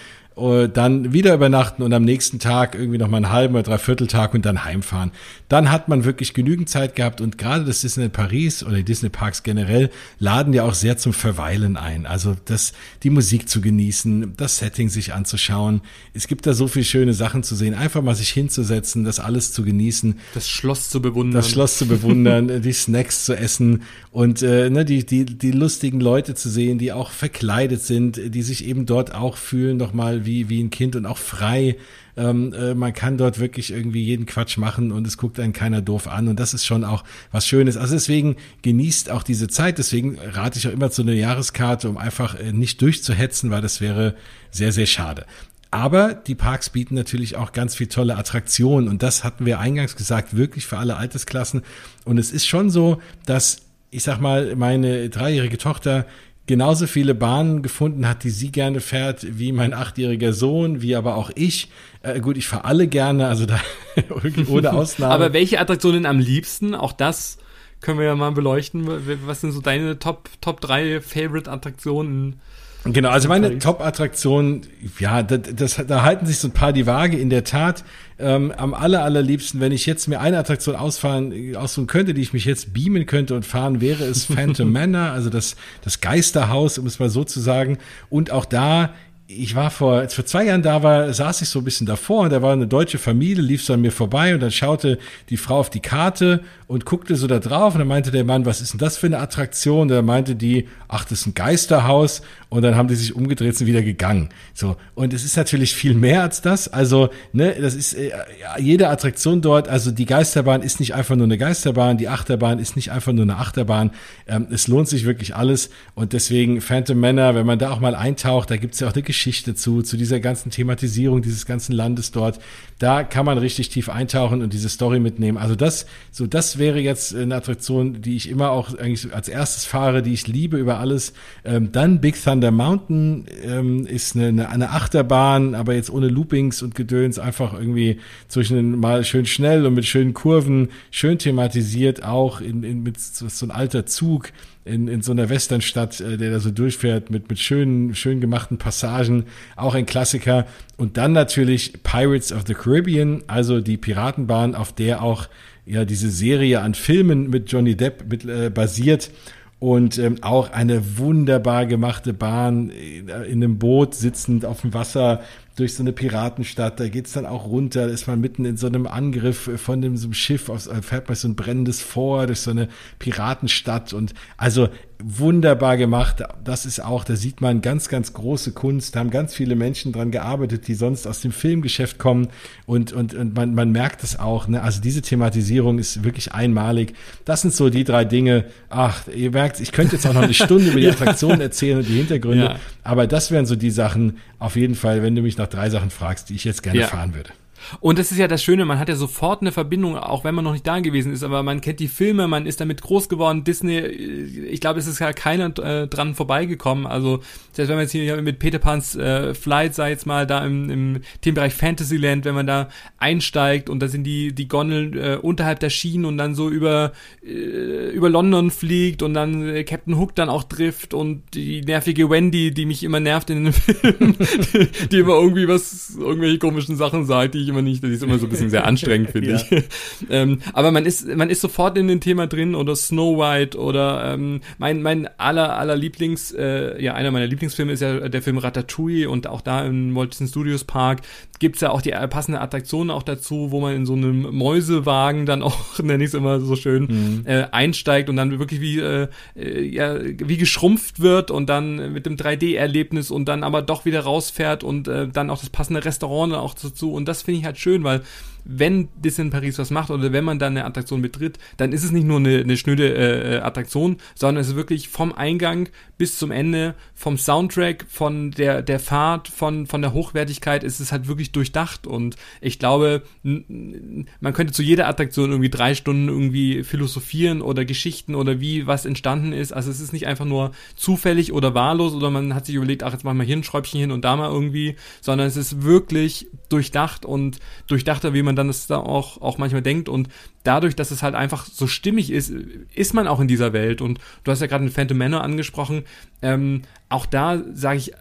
dann wieder übernachten und am nächsten Tag irgendwie noch mal einen halben oder dreiviertel Tag und dann heimfahren. Dann hat man wirklich genügend Zeit gehabt und gerade das Disney Paris oder die Disney Parks generell laden ja auch sehr zum Verweilen ein. Also das, die Musik zu genießen, das Setting sich anzuschauen. Es gibt da so viele schöne Sachen zu sehen. Einfach mal sich hinzusetzen, das alles zu genießen. Das Schloss zu bewundern. Das Schloss zu bewundern, die Snacks zu essen und äh, ne, die, die, die lustigen Leute zu sehen, die auch verkleidet sind, die sich eben dort auch fühlen, nochmal wie, wie ein Kind und auch frei. Ähm, äh, man kann dort wirklich irgendwie jeden Quatsch machen und es guckt einen keiner doof an und das ist schon auch was Schönes. Also deswegen genießt auch diese Zeit. Deswegen rate ich auch immer zu einer Jahreskarte, um einfach äh, nicht durchzuhetzen, weil das wäre sehr, sehr schade. Aber die Parks bieten natürlich auch ganz viel tolle Attraktionen und das hatten wir eingangs gesagt, wirklich für alle Altersklassen. Und es ist schon so, dass ich sag mal, meine dreijährige Tochter genauso viele Bahnen gefunden hat, die sie gerne fährt, wie mein achtjähriger Sohn, wie aber auch ich. Äh, gut, ich fahre alle gerne, also da ohne Ausnahme. aber welche Attraktionen am liebsten? Auch das können wir ja mal beleuchten. Was sind so deine Top Top drei Favorite Attraktionen? Genau, also meine Top-Attraktion, ja, das, das, da halten sich so ein paar die Waage in der Tat. Ähm, am aller, allerliebsten, wenn ich jetzt mir eine Attraktion ausfahren, aussuchen könnte, die ich mich jetzt beamen könnte und fahren, wäre es Phantom Manor, also das, das Geisterhaus, um es mal so zu sagen. Und auch da ich war vor, als vor zwei Jahren da war, saß ich so ein bisschen davor und da war eine deutsche Familie, lief so an mir vorbei und dann schaute die Frau auf die Karte und guckte so da drauf und dann meinte der Mann, was ist denn das für eine Attraktion? Und dann meinte die, ach, das ist ein Geisterhaus und dann haben die sich umgedreht und wieder gegangen. So. Und es ist natürlich viel mehr als das. Also, ne, das ist äh, jede Attraktion dort, also die Geisterbahn ist nicht einfach nur eine Geisterbahn, die Achterbahn ist nicht einfach nur eine Achterbahn. Ähm, es lohnt sich wirklich alles und deswegen Phantom Manor, wenn man da auch mal eintaucht, da gibt's ja auch eine Geschichte Geschichte zu, zu dieser ganzen Thematisierung dieses ganzen Landes dort. Da kann man richtig tief eintauchen und diese Story mitnehmen. Also das, so das wäre jetzt eine Attraktion, die ich immer auch eigentlich als erstes fahre, die ich liebe über alles. Ähm, dann Big Thunder Mountain ähm, ist eine, eine, Achterbahn, aber jetzt ohne Loopings und Gedöns, einfach irgendwie zwischen mal schön schnell und mit schönen Kurven, schön thematisiert, auch in, in, mit so, so ein alter Zug in, in so einer Westernstadt, äh, der da so durchfährt mit, mit schönen, schön gemachten Passagen, auch ein Klassiker. Und dann natürlich Pirates of the Caribbean, also die Piratenbahn, auf der auch ja diese Serie an Filmen mit Johnny Depp mit, äh, basiert und ähm, auch eine wunderbar gemachte Bahn in, äh, in einem Boot sitzend auf dem Wasser durch so eine Piratenstadt. Da geht's dann auch runter, ist man mitten in so einem Angriff von dem, so einem Schiff, aus, äh, fährt man so ein brennendes Vor durch so eine Piratenstadt und also wunderbar gemacht. Das ist auch, da sieht man ganz, ganz große Kunst. Da haben ganz viele Menschen dran gearbeitet, die sonst aus dem Filmgeschäft kommen und, und, und man, man merkt es auch. Ne? Also diese Thematisierung ist wirklich einmalig. Das sind so die drei Dinge. Ach, ihr merkt, ich könnte jetzt auch noch eine Stunde über die Attraktionen erzählen und die Hintergründe, ja. aber das wären so die Sachen, auf jeden Fall, wenn du mich nach drei Sachen fragst, die ich jetzt gerne ja. fahren würde. Und das ist ja das Schöne, man hat ja sofort eine Verbindung, auch wenn man noch nicht da gewesen ist, aber man kennt die Filme, man ist damit groß geworden. Disney, ich glaube, es ist ja keiner äh, dran vorbeigekommen. Also, selbst wenn man jetzt hier mit Peter Pans äh, Flight, sei jetzt mal, da im, im Themenbereich Fantasyland, wenn man da einsteigt und da sind die, die Gondeln äh, unterhalb der Schienen und dann so über, äh, über London fliegt und dann äh, Captain Hook dann auch trifft und die nervige Wendy, die mich immer nervt in den Filmen, die, die immer irgendwie was, irgendwelche komischen Sachen sagt, die ich immer nicht, das ist immer so ein bisschen sehr anstrengend, finde ja. ich. ähm, aber man ist, man ist sofort in dem Thema drin oder Snow White oder ähm, mein, mein aller, aller Lieblings, äh, ja, einer meiner Lieblingsfilme ist ja der Film Ratatouille und auch da im Walt Disney Studios Park gibt's ja auch die passende Attraktion auch dazu, wo man in so einem Mäusewagen dann auch, nenne ich es immer so schön, mhm. äh, einsteigt und dann wirklich wie, äh, äh ja, wie geschrumpft wird und dann mit dem 3D-Erlebnis und dann aber doch wieder rausfährt und äh, dann auch das passende Restaurant auch dazu und das finde ich halt schön, weil wenn Disney in Paris was macht oder wenn man dann eine Attraktion betritt, dann ist es nicht nur eine, eine schnöde äh, Attraktion, sondern es ist wirklich vom Eingang bis zum Ende, vom Soundtrack, von der, der Fahrt, von, von der Hochwertigkeit ist es halt wirklich durchdacht und ich glaube, man könnte zu jeder Attraktion irgendwie drei Stunden irgendwie philosophieren oder Geschichten oder wie was entstanden ist. Also es ist nicht einfach nur zufällig oder wahllos oder man hat sich überlegt, ach, jetzt machen wir hier ein Schräubchen hin und da mal irgendwie, sondern es ist wirklich durchdacht und durchdachter, wie man dann das da auch, auch manchmal denkt. Und dadurch, dass es halt einfach so stimmig ist, ist man auch in dieser Welt. Und du hast ja gerade den Phantom Manor angesprochen, ähm, auch da sage ich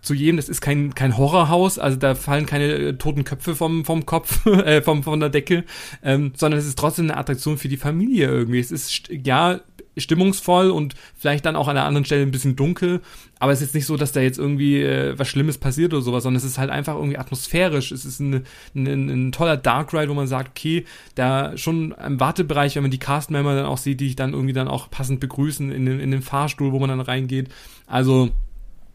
zu jedem, das ist kein, kein Horrorhaus, also da fallen keine äh, toten Köpfe vom, vom Kopf, äh, vom, von der Decke, ähm, sondern es ist trotzdem eine Attraktion für die Familie irgendwie. Es ist, ja, stimmungsvoll und vielleicht dann auch an der anderen Stelle ein bisschen dunkel. Aber es ist nicht so, dass da jetzt irgendwie äh, was Schlimmes passiert oder sowas, sondern es ist halt einfach irgendwie atmosphärisch. Es ist ein, ein, ein toller Dark Ride, wo man sagt, okay, da schon im Wartebereich, wenn man die Cast-Member dann auch sieht, die ich dann irgendwie dann auch passend begrüßen in den, in den Fahrstuhl, wo man dann reingeht. Also,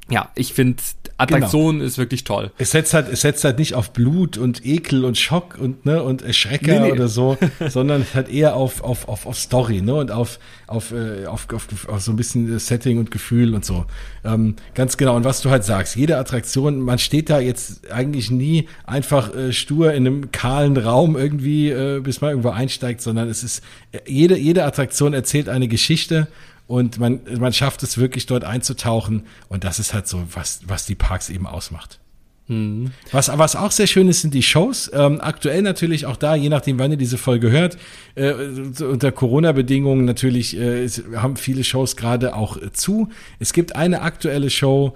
ja, ich finde, Attraktion genau. ist wirklich toll. Es setzt halt, es setzt halt nicht auf Blut und Ekel und Schock und ne und Schrecker nee, nee. oder so, sondern halt eher auf auf auf, auf Story ne und auf auf, äh, auf auf auf so ein bisschen Setting und Gefühl und so. Ähm, ganz genau. Und was du halt sagst, jede Attraktion, man steht da jetzt eigentlich nie einfach äh, stur in einem kahlen Raum irgendwie, äh, bis man irgendwo einsteigt, sondern es ist äh, jede jede Attraktion erzählt eine Geschichte und man, man schafft es wirklich dort einzutauchen und das ist halt so, was, was die Parks eben ausmacht. Mhm. Was, was auch sehr schön ist, sind die Shows. Ähm, aktuell natürlich auch da, je nachdem, wann ihr diese Folge hört, äh, unter Corona-Bedingungen natürlich äh, haben viele Shows gerade auch äh, zu. Es gibt eine aktuelle Show,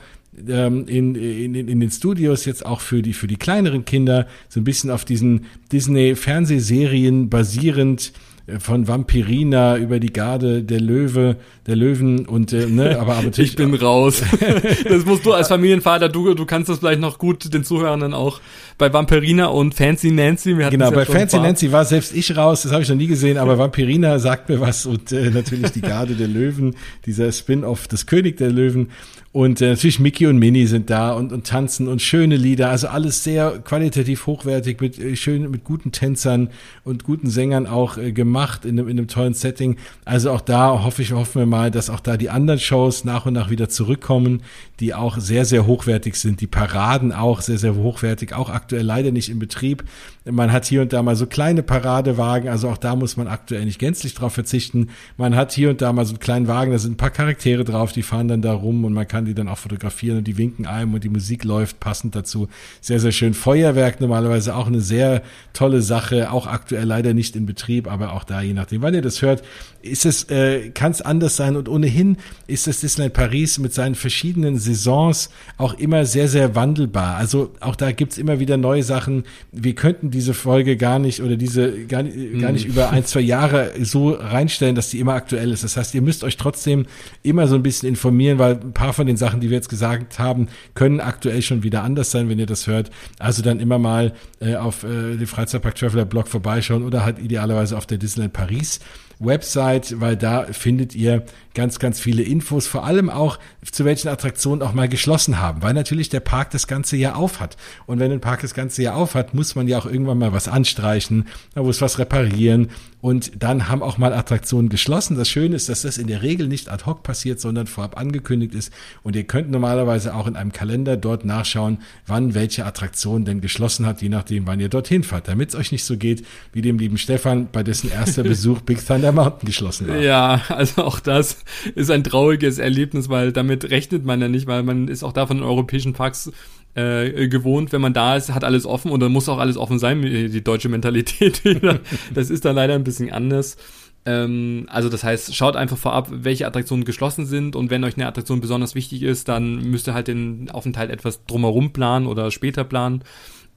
ähm, in, in, in den Studios jetzt auch für die, für die kleineren Kinder so ein bisschen auf diesen Disney-Fernsehserien basierend von Vampirina über die Garde der Löwe, der Löwen und äh, ne, aber, aber ich bin raus. das musst du als Familienvater, du du kannst das vielleicht noch gut den Zuhörern auch bei Vampirina und Fancy Nancy. Genau, bei Fancy Nancy war selbst ich raus, das habe ich noch nie gesehen, aber Vampirina sagt mir was und äh, natürlich die Garde der Löwen, dieser Spin-off des König der Löwen und äh, natürlich Mickey und Minnie sind da und, und tanzen und schöne Lieder. Also alles sehr qualitativ hochwertig mit äh, schön, mit guten Tänzern und guten Sängern auch äh, gemacht in einem, in einem tollen Setting. Also auch da hoffe ich, hoffen wir mal, dass auch da die anderen Shows nach und nach wieder zurückkommen, die auch sehr, sehr hochwertig sind. Die Paraden auch sehr, sehr hochwertig, auch aktuell leider nicht in Betrieb. Man hat hier und da mal so kleine Paradewagen, also auch da muss man aktuell nicht gänzlich drauf verzichten. Man hat hier und da mal so einen kleinen Wagen, da sind ein paar Charaktere drauf, die fahren dann da rum und man kann die dann auch fotografieren und die winken einem und die Musik läuft passend dazu. Sehr, sehr schön. Feuerwerk normalerweise auch eine sehr tolle Sache, auch aktuell leider nicht in Betrieb, aber auch da, je nachdem, wann ihr das hört, ist es, äh, kann es anders sein und ohnehin ist das Disneyland Paris mit seinen verschiedenen Saisons auch immer sehr, sehr wandelbar. Also auch da gibt's immer wieder neue Sachen. Wir könnten diese Folge gar nicht oder diese gar, hm. gar nicht über ein, zwei Jahre so reinstellen, dass die immer aktuell ist. Das heißt, ihr müsst euch trotzdem immer so ein bisschen informieren, weil ein paar von den Sachen, die wir jetzt gesagt haben, können aktuell schon wieder anders sein, wenn ihr das hört. Also dann immer mal äh, auf äh, den Freizeitpark Traveler Blog vorbeischauen oder halt idealerweise auf der Disneyland Paris Website, weil da findet ihr ganz, ganz viele Infos, vor allem auch zu welchen Attraktionen auch mal geschlossen haben, weil natürlich der Park das ganze Jahr auf hat. Und wenn ein Park das ganze Jahr auf hat, muss man ja auch irgendwann mal was anstreichen, man muss was reparieren und dann haben auch mal Attraktionen geschlossen. Das Schöne ist, dass das in der Regel nicht ad hoc passiert, sondern vorab angekündigt ist und ihr könnt normalerweise auch in einem Kalender dort nachschauen, wann welche Attraktion denn geschlossen hat, je nachdem, wann ihr dorthin fahrt, damit es euch nicht so geht wie dem lieben Stefan, bei dessen erster Besuch Big Thunder Mountain geschlossen war. Ja, also auch das ist ein trauriges Erlebnis, weil damit rechnet man ja nicht, weil man ist auch da von den europäischen Parks äh, gewohnt, wenn man da ist, hat alles offen und dann muss auch alles offen sein, die deutsche Mentalität Das ist da leider ein bisschen anders. Ähm, also das heißt, schaut einfach vorab, welche Attraktionen geschlossen sind und wenn euch eine Attraktion besonders wichtig ist, dann müsst ihr halt den Aufenthalt etwas drumherum planen oder später planen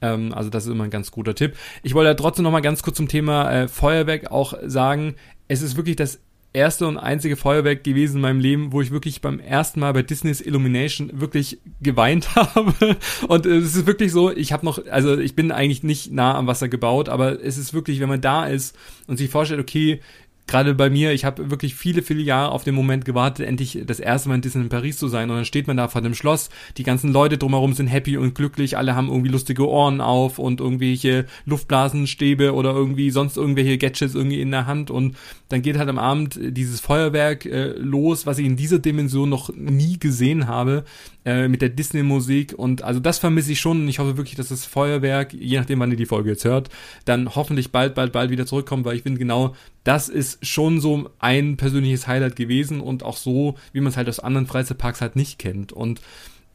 ähm, also das ist immer ein ganz guter Tipp. Ich wollte ja trotzdem noch mal ganz kurz zum Thema äh, Feuerwerk auch sagen. Es ist wirklich das erste und einzige Feuerwerk gewesen in meinem Leben, wo ich wirklich beim ersten Mal bei Disney's Illumination wirklich geweint habe. Und es ist wirklich so, ich habe noch, also ich bin eigentlich nicht nah am Wasser gebaut, aber es ist wirklich, wenn man da ist und sich vorstellt, okay, gerade bei mir, ich habe wirklich viele, viele Jahre auf den Moment gewartet, endlich das erste Mal in Disneyland Paris zu sein. Und dann steht man da vor dem Schloss, die ganzen Leute drumherum sind happy und glücklich, alle haben irgendwie lustige Ohren auf und irgendwelche Luftblasenstäbe oder irgendwie sonst irgendwelche Gadgets irgendwie in der Hand. Und dann geht halt am Abend dieses Feuerwerk äh, los, was ich in dieser Dimension noch nie gesehen habe äh, mit der Disney-Musik und also das vermisse ich schon und ich hoffe wirklich, dass das Feuerwerk, je nachdem wann ihr die Folge jetzt hört, dann hoffentlich bald, bald, bald wieder zurückkommt, weil ich finde genau, das ist schon so ein persönliches Highlight gewesen und auch so, wie man es halt aus anderen Freizeitparks halt nicht kennt. Und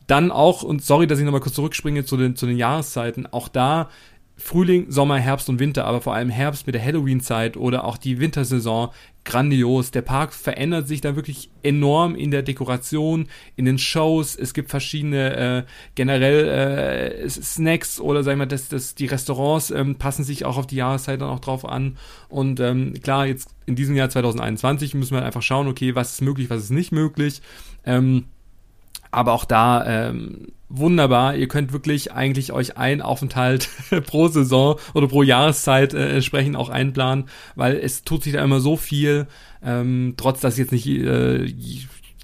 dann auch, und sorry, dass ich nochmal kurz zurückspringe zu den, zu den Jahreszeiten, auch da Frühling, Sommer, Herbst und Winter, aber vor allem Herbst mit der Halloween-Zeit oder auch die Wintersaison grandios. Der Park verändert sich da wirklich enorm in der Dekoration, in den Shows. Es gibt verschiedene äh, generell äh, Snacks oder sagen wir, dass das, die Restaurants ähm, passen sich auch auf die Jahreszeit dann auch drauf an. Und ähm, klar, jetzt in diesem Jahr 2021 müssen wir einfach schauen, okay, was ist möglich, was ist nicht möglich. Ähm, aber auch da ähm, wunderbar. Ihr könnt wirklich eigentlich euch einen Aufenthalt pro Saison oder pro Jahreszeit äh, entsprechend auch einplanen, weil es tut sich da immer so viel, ähm, trotz dass jetzt nicht äh,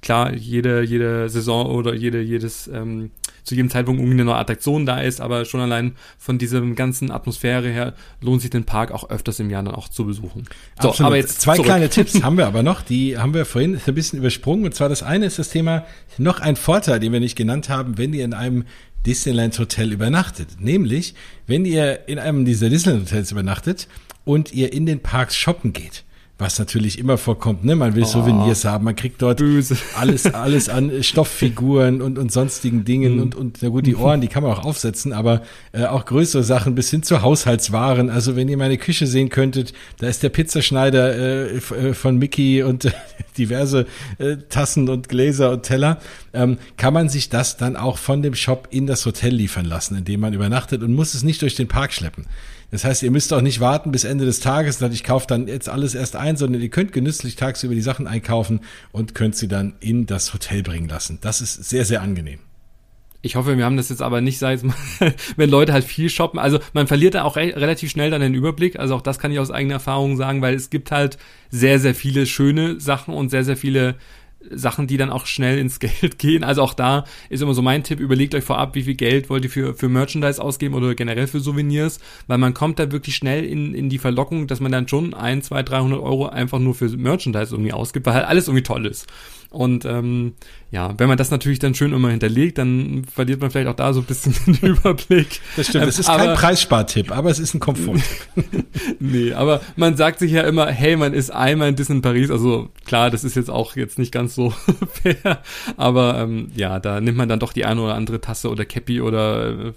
klar jede jede Saison oder jede jedes ähm, zu jedem Zeitpunkt irgendwie eine neue Attraktion da ist, aber schon allein von diesem ganzen Atmosphäre her lohnt sich den Park auch öfters im Jahr dann auch zu besuchen. So, Absolut. aber jetzt zwei zurück. kleine Tipps haben wir aber noch, die haben wir vorhin ein bisschen übersprungen und zwar das eine ist das Thema noch ein Vorteil, den wir nicht genannt haben, wenn ihr in einem Disneyland Hotel übernachtet, nämlich wenn ihr in einem dieser Disneyland Hotels übernachtet und ihr in den Parks shoppen geht was natürlich immer vorkommt, ne? Man will oh, Souvenirs haben, man kriegt dort böse. alles, alles an Stofffiguren und, und sonstigen Dingen mhm. und, und na gut, die Ohren, die kann man auch aufsetzen, aber äh, auch größere Sachen bis hin zu Haushaltswaren. Also wenn ihr meine Küche sehen könntet, da ist der Pizzaschneider äh, äh von Mickey und äh, diverse äh, Tassen und Gläser und Teller. ähm, kann man sich das dann auch von dem Shop in das Hotel liefern lassen, in dem man übernachtet und muss es nicht durch den Park schleppen. Das heißt, ihr müsst auch nicht warten bis Ende des Tages, dass ich kaufe dann jetzt alles erst ein, sondern ihr könnt genüsslich tagsüber die Sachen einkaufen und könnt sie dann in das Hotel bringen lassen. Das ist sehr, sehr angenehm. Ich hoffe, wir haben das jetzt aber nicht, sei es mal, wenn Leute halt viel shoppen. Also man verliert da auch re relativ schnell dann den Überblick. Also auch das kann ich aus eigener Erfahrung sagen, weil es gibt halt sehr, sehr viele schöne Sachen und sehr, sehr viele Sachen, die dann auch schnell ins Geld gehen. Also auch da ist immer so mein Tipp, überlegt euch vorab, wie viel Geld wollt ihr für, für Merchandise ausgeben oder generell für Souvenirs, weil man kommt da wirklich schnell in, in die Verlockung, dass man dann schon ein, zwei, 300 Euro einfach nur für Merchandise irgendwie ausgibt, weil halt alles irgendwie toll ist. Und ähm, ja, wenn man das natürlich dann schön immer hinterlegt, dann verliert man vielleicht auch da so ein bisschen den Überblick. Das stimmt, das ist aber, kein Preisspartipp, aber es ist ein Komforttipp. nee, aber man sagt sich ja immer, hey, man ist einmal in Disney Paris, also klar, das ist jetzt auch jetzt nicht ganz so fair, aber ähm, ja, da nimmt man dann doch die eine oder andere Tasse oder Cappy oder äh,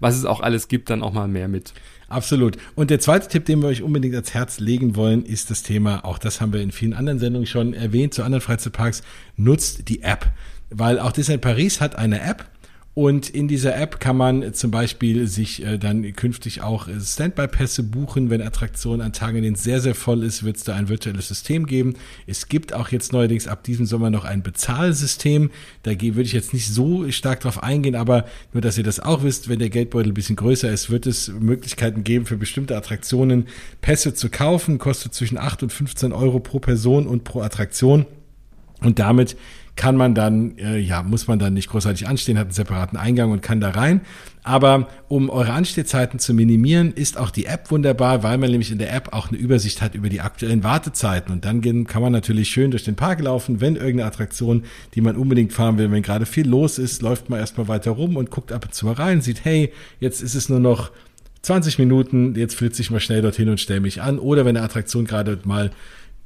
was es auch alles gibt, dann auch mal mehr mit. Absolut. Und der zweite Tipp, den wir euch unbedingt ans Herz legen wollen, ist das Thema, auch das haben wir in vielen anderen Sendungen schon erwähnt, zu anderen Freizeitparks, nutzt die App. Weil auch Disneyland Paris hat eine App, und in dieser App kann man zum Beispiel sich äh, dann künftig auch äh, Standby-Pässe buchen. Wenn Attraktionen an Tagen, in denen es sehr, sehr voll ist, wird es da ein virtuelles System geben. Es gibt auch jetzt neuerdings ab diesem Sommer noch ein Bezahlsystem. Da würde ich jetzt nicht so stark drauf eingehen, aber nur, dass ihr das auch wisst, wenn der Geldbeutel ein bisschen größer ist, wird es Möglichkeiten geben, für bestimmte Attraktionen Pässe zu kaufen. Kostet zwischen 8 und 15 Euro pro Person und pro Attraktion. Und damit kann man dann, äh, ja, muss man dann nicht großartig anstehen, hat einen separaten Eingang und kann da rein. Aber um eure Anstehzeiten zu minimieren, ist auch die App wunderbar, weil man nämlich in der App auch eine Übersicht hat über die aktuellen Wartezeiten. Und dann kann man natürlich schön durch den Park laufen, wenn irgendeine Attraktion, die man unbedingt fahren will, wenn gerade viel los ist, läuft man erstmal weiter rum und guckt ab und zu mal rein, sieht, hey, jetzt ist es nur noch 20 Minuten, jetzt flitze ich mal schnell dorthin und stelle mich an. Oder wenn eine Attraktion gerade mal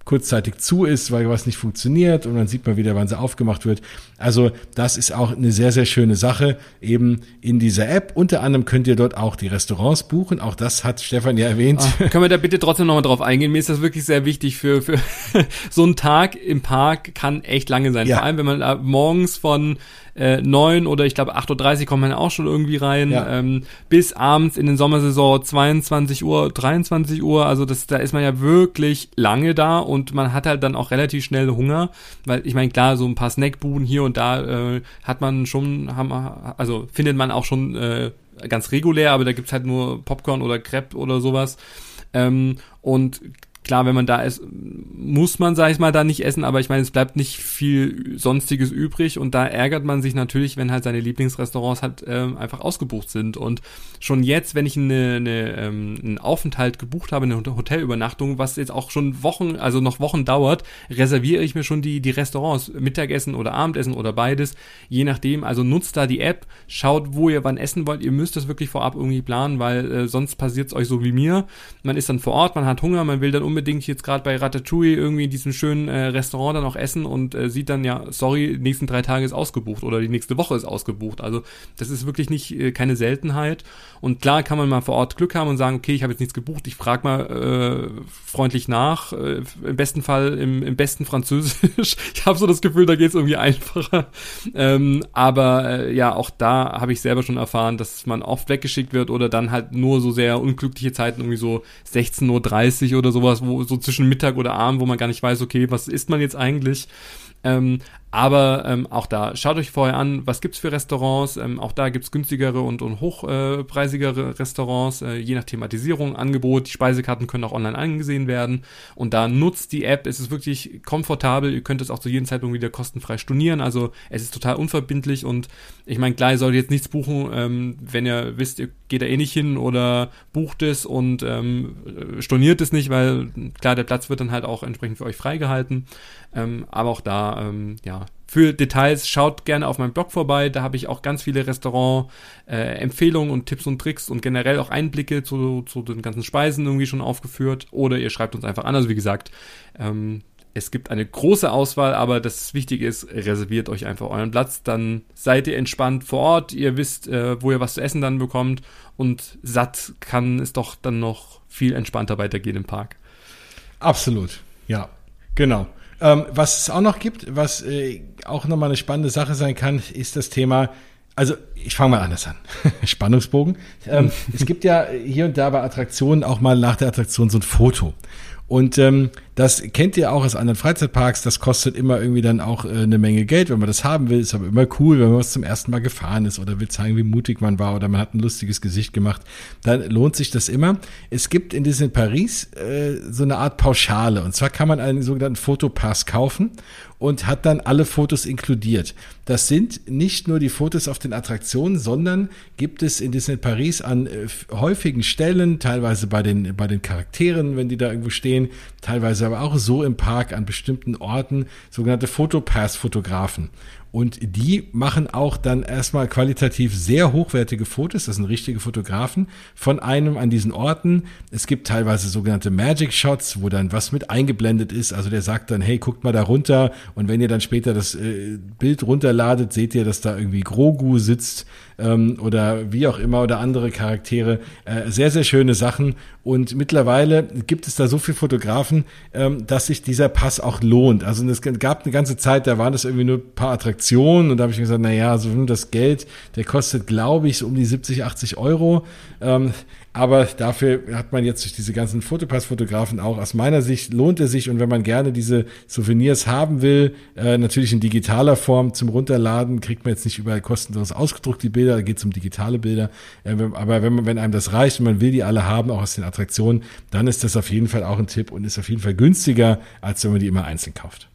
kurzzeitig zu ist, weil was nicht funktioniert und dann sieht man wieder, wann sie aufgemacht wird. Also das ist auch eine sehr, sehr schöne Sache eben in dieser App. Unter anderem könnt ihr dort auch die Restaurants buchen. Auch das hat Stefan ja erwähnt. Oh, können wir da bitte trotzdem nochmal drauf eingehen? Mir ist das wirklich sehr wichtig für, für so ein Tag im Park kann echt lange sein. Ja. Vor allem, wenn man morgens von äh, 9 oder ich glaube 8.30 Uhr kommt man auch schon irgendwie rein, ja. ähm, bis abends in den Sommersaison 22 Uhr, 23 Uhr, also das, da ist man ja wirklich lange da und man hat halt dann auch relativ schnell Hunger, weil ich meine, klar, so ein paar Snackbuden hier und da äh, hat man schon, haben, also findet man auch schon äh, ganz regulär, aber da gibt's halt nur Popcorn oder Crepe oder sowas. Ähm, und klar, wenn man da ist, muss man, sag ich mal, da nicht essen, aber ich meine, es bleibt nicht viel Sonstiges übrig und da ärgert man sich natürlich, wenn halt seine Lieblingsrestaurants halt ähm, einfach ausgebucht sind. Und schon jetzt, wenn ich eine, eine, ähm, einen Aufenthalt gebucht habe, eine Hotelübernachtung, was jetzt auch schon Wochen, also noch Wochen dauert, reserviere ich mir schon die, die Restaurants, Mittagessen oder Abendessen oder beides, je nachdem. Also nutzt da die App, schaut, wo ihr wann essen wollt. Ihr müsst das wirklich vorab irgendwie planen, weil äh, sonst passiert es euch so wie mir. Man ist dann vor Ort, man hat Hunger, man will dann unbedingt jetzt gerade bei Ratatouille irgendwie in diesem schönen äh, Restaurant dann auch essen und äh, sieht dann ja, sorry, die nächsten drei Tage ist ausgebucht oder die nächste Woche ist ausgebucht. Also das ist wirklich nicht äh, keine Seltenheit. Und klar kann man mal vor Ort Glück haben und sagen, okay, ich habe jetzt nichts gebucht, ich frage mal äh, freundlich nach. Äh, Im besten Fall im, im besten Französisch. ich habe so das Gefühl, da geht es irgendwie einfacher. Ähm, aber äh, ja, auch da habe ich selber schon erfahren, dass man oft weggeschickt wird oder dann halt nur so sehr unglückliche Zeiten, irgendwie so 16.30 Uhr oder sowas, wo so zwischen Mittag oder Abend, wo man gar nicht weiß, okay, was isst man jetzt eigentlich? Ähm, aber ähm, auch da, schaut euch vorher an, was gibt's für Restaurants. Ähm, auch da gibt's günstigere und, und hochpreisigere Restaurants, äh, je nach Thematisierung, Angebot. Die Speisekarten können auch online angesehen werden. Und da nutzt die App, es ist wirklich komfortabel. Ihr könnt es auch zu jedem Zeitpunkt wieder kostenfrei stornieren. Also es ist total unverbindlich und ich meine, klar, ihr solltet jetzt nichts buchen, ähm, wenn ihr wisst, ihr geht da eh nicht hin oder bucht es und ähm, storniert es nicht, weil klar, der Platz wird dann halt auch entsprechend für euch freigehalten. Ähm, aber auch da, ähm, ja, für Details schaut gerne auf meinem Blog vorbei. Da habe ich auch ganz viele Restaurant-Empfehlungen äh, und Tipps und Tricks und generell auch Einblicke zu, zu den ganzen Speisen irgendwie schon aufgeführt. Oder ihr schreibt uns einfach an. Also wie gesagt, ähm, es gibt eine große Auswahl, aber das Wichtige ist, reserviert euch einfach euren Platz. Dann seid ihr entspannt vor Ort. Ihr wisst, äh, wo ihr was zu essen dann bekommt. Und satt kann es doch dann noch viel entspannter weitergehen im Park. Absolut, ja, genau. Ähm, was es auch noch gibt, was äh, auch nochmal eine spannende Sache sein kann, ist das Thema also ich fange mal anders an. Spannungsbogen. Ähm, es gibt ja hier und da bei Attraktionen auch mal nach der Attraktion so ein Foto. Und ähm, das kennt ihr auch aus anderen Freizeitparks. Das kostet immer irgendwie dann auch äh, eine Menge Geld, wenn man das haben will. Ist aber immer cool, wenn man was zum ersten Mal gefahren ist oder will zeigen, wie mutig man war oder man hat ein lustiges Gesicht gemacht. Dann lohnt sich das immer. Es gibt in Disney Paris äh, so eine Art Pauschale. Und zwar kann man einen sogenannten Fotopass kaufen und hat dann alle Fotos inkludiert. Das sind nicht nur die Fotos auf den Attraktionen, sondern gibt es in Disney Paris an äh, häufigen Stellen, teilweise bei den, bei den Charakteren, wenn die da irgendwo stehen, teilweise aber auch so im Park an bestimmten Orten, sogenannte Fotopass-Fotografen. Und die machen auch dann erstmal qualitativ sehr hochwertige Fotos. Das sind richtige Fotografen von einem an diesen Orten. Es gibt teilweise sogenannte Magic Shots, wo dann was mit eingeblendet ist. Also der sagt dann, hey, guckt mal da runter. Und wenn ihr dann später das äh, Bild runterladet, seht ihr, dass da irgendwie Grogu sitzt ähm, oder wie auch immer oder andere Charaktere. Äh, sehr, sehr schöne Sachen. Und mittlerweile gibt es da so viele Fotografen, ähm, dass sich dieser Pass auch lohnt. Also es gab eine ganze Zeit, da waren das irgendwie nur ein paar Attraktionen und da habe ich mir gesagt, na ja, so das Geld, der kostet, glaube ich, so um die 70, 80 Euro. Ähm, aber dafür hat man jetzt durch diese ganzen Fotopass-Fotografen auch aus meiner Sicht lohnt er sich und wenn man gerne diese Souvenirs haben will, äh, natürlich in digitaler Form zum Runterladen, kriegt man jetzt nicht überall kostenlos ausgedruckt die Bilder, da geht es um digitale Bilder. Äh, aber wenn, man, wenn einem das reicht und man will die alle haben, auch aus den Attraktionen, dann ist das auf jeden Fall auch ein Tipp und ist auf jeden Fall günstiger, als wenn man die immer einzeln kauft.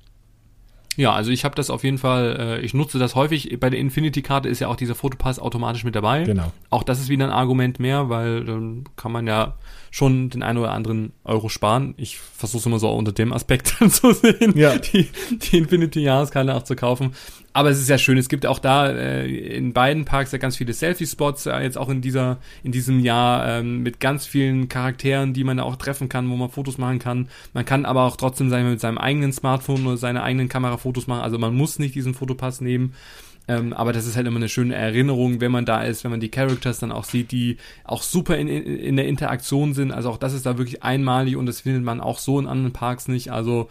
Ja, also ich habe das auf jeden Fall, äh, ich nutze das häufig. Bei der Infinity-Karte ist ja auch dieser Fotopass automatisch mit dabei. Genau. Auch das ist wieder ein Argument mehr, weil dann kann man ja schon den einen oder anderen Euro sparen. Ich versuche es immer so unter dem Aspekt zu sehen, ja. die, die Infinity-Jahreskarte auch zu kaufen. Aber es ist ja schön, es gibt auch da äh, in beiden Parks ja ganz viele Selfie-Spots, äh, jetzt auch in dieser, in diesem Jahr ähm, mit ganz vielen Charakteren, die man da auch treffen kann, wo man Fotos machen kann. Man kann aber auch trotzdem sagen, mit seinem eigenen Smartphone oder seiner eigenen Kamera Fotos machen. Also man muss nicht diesen Fotopass nehmen. Ähm, aber das ist halt immer eine schöne Erinnerung, wenn man da ist, wenn man die Characters dann auch sieht, die auch super in, in, in der Interaktion sind. Also auch das ist da wirklich einmalig und das findet man auch so in anderen Parks nicht. Also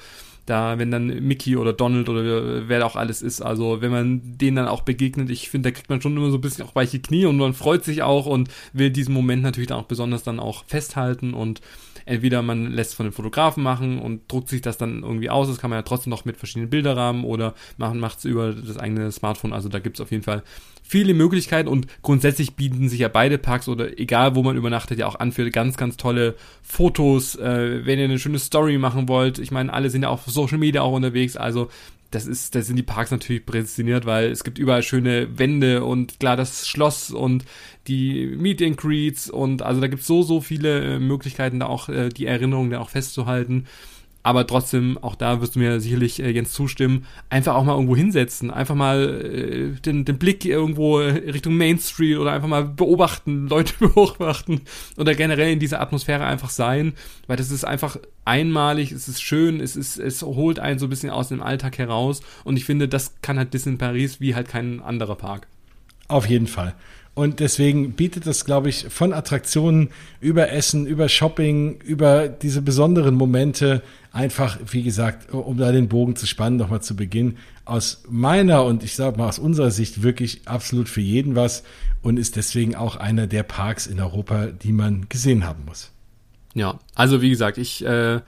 da, wenn dann Mickey oder Donald oder wer auch alles ist, also wenn man denen dann auch begegnet, ich finde, da kriegt man schon immer so ein bisschen auch weiche Knie und man freut sich auch und will diesen Moment natürlich dann auch besonders dann auch festhalten und entweder man lässt von den Fotografen machen und druckt sich das dann irgendwie aus, das kann man ja trotzdem noch mit verschiedenen Bilderrahmen oder macht es über das eigene Smartphone, also da gibt es auf jeden Fall viele Möglichkeiten und grundsätzlich bieten sich ja beide Parks oder egal wo man übernachtet ja auch an für ganz, ganz tolle Fotos, äh, wenn ihr eine schöne Story machen wollt. Ich meine, alle sind ja auf Social Media auch unterwegs, also das ist, da sind die Parks natürlich prädestiniert, weil es gibt überall schöne Wände und klar das Schloss und die Meet and Greets und also da gibt es so, so viele äh, Möglichkeiten, da auch äh, die Erinnerungen da auch festzuhalten aber trotzdem, auch da wirst du mir sicherlich äh, Jens zustimmen, einfach auch mal irgendwo hinsetzen, einfach mal äh, den, den Blick irgendwo Richtung Main Street oder einfach mal beobachten, Leute beobachten oder generell in dieser Atmosphäre einfach sein, weil das ist einfach einmalig, es ist schön, es ist, es holt einen so ein bisschen aus dem Alltag heraus und ich finde, das kann halt Disney Paris wie halt kein anderer Park. Auf jeden Fall. Und deswegen bietet das, glaube ich, von Attraktionen über Essen, über Shopping, über diese besonderen Momente einfach, wie gesagt, um da den Bogen zu spannen, nochmal zu Beginn, aus meiner und ich sage mal aus unserer Sicht wirklich absolut für jeden was und ist deswegen auch einer der Parks in Europa, die man gesehen haben muss. Ja, also wie gesagt, ich äh,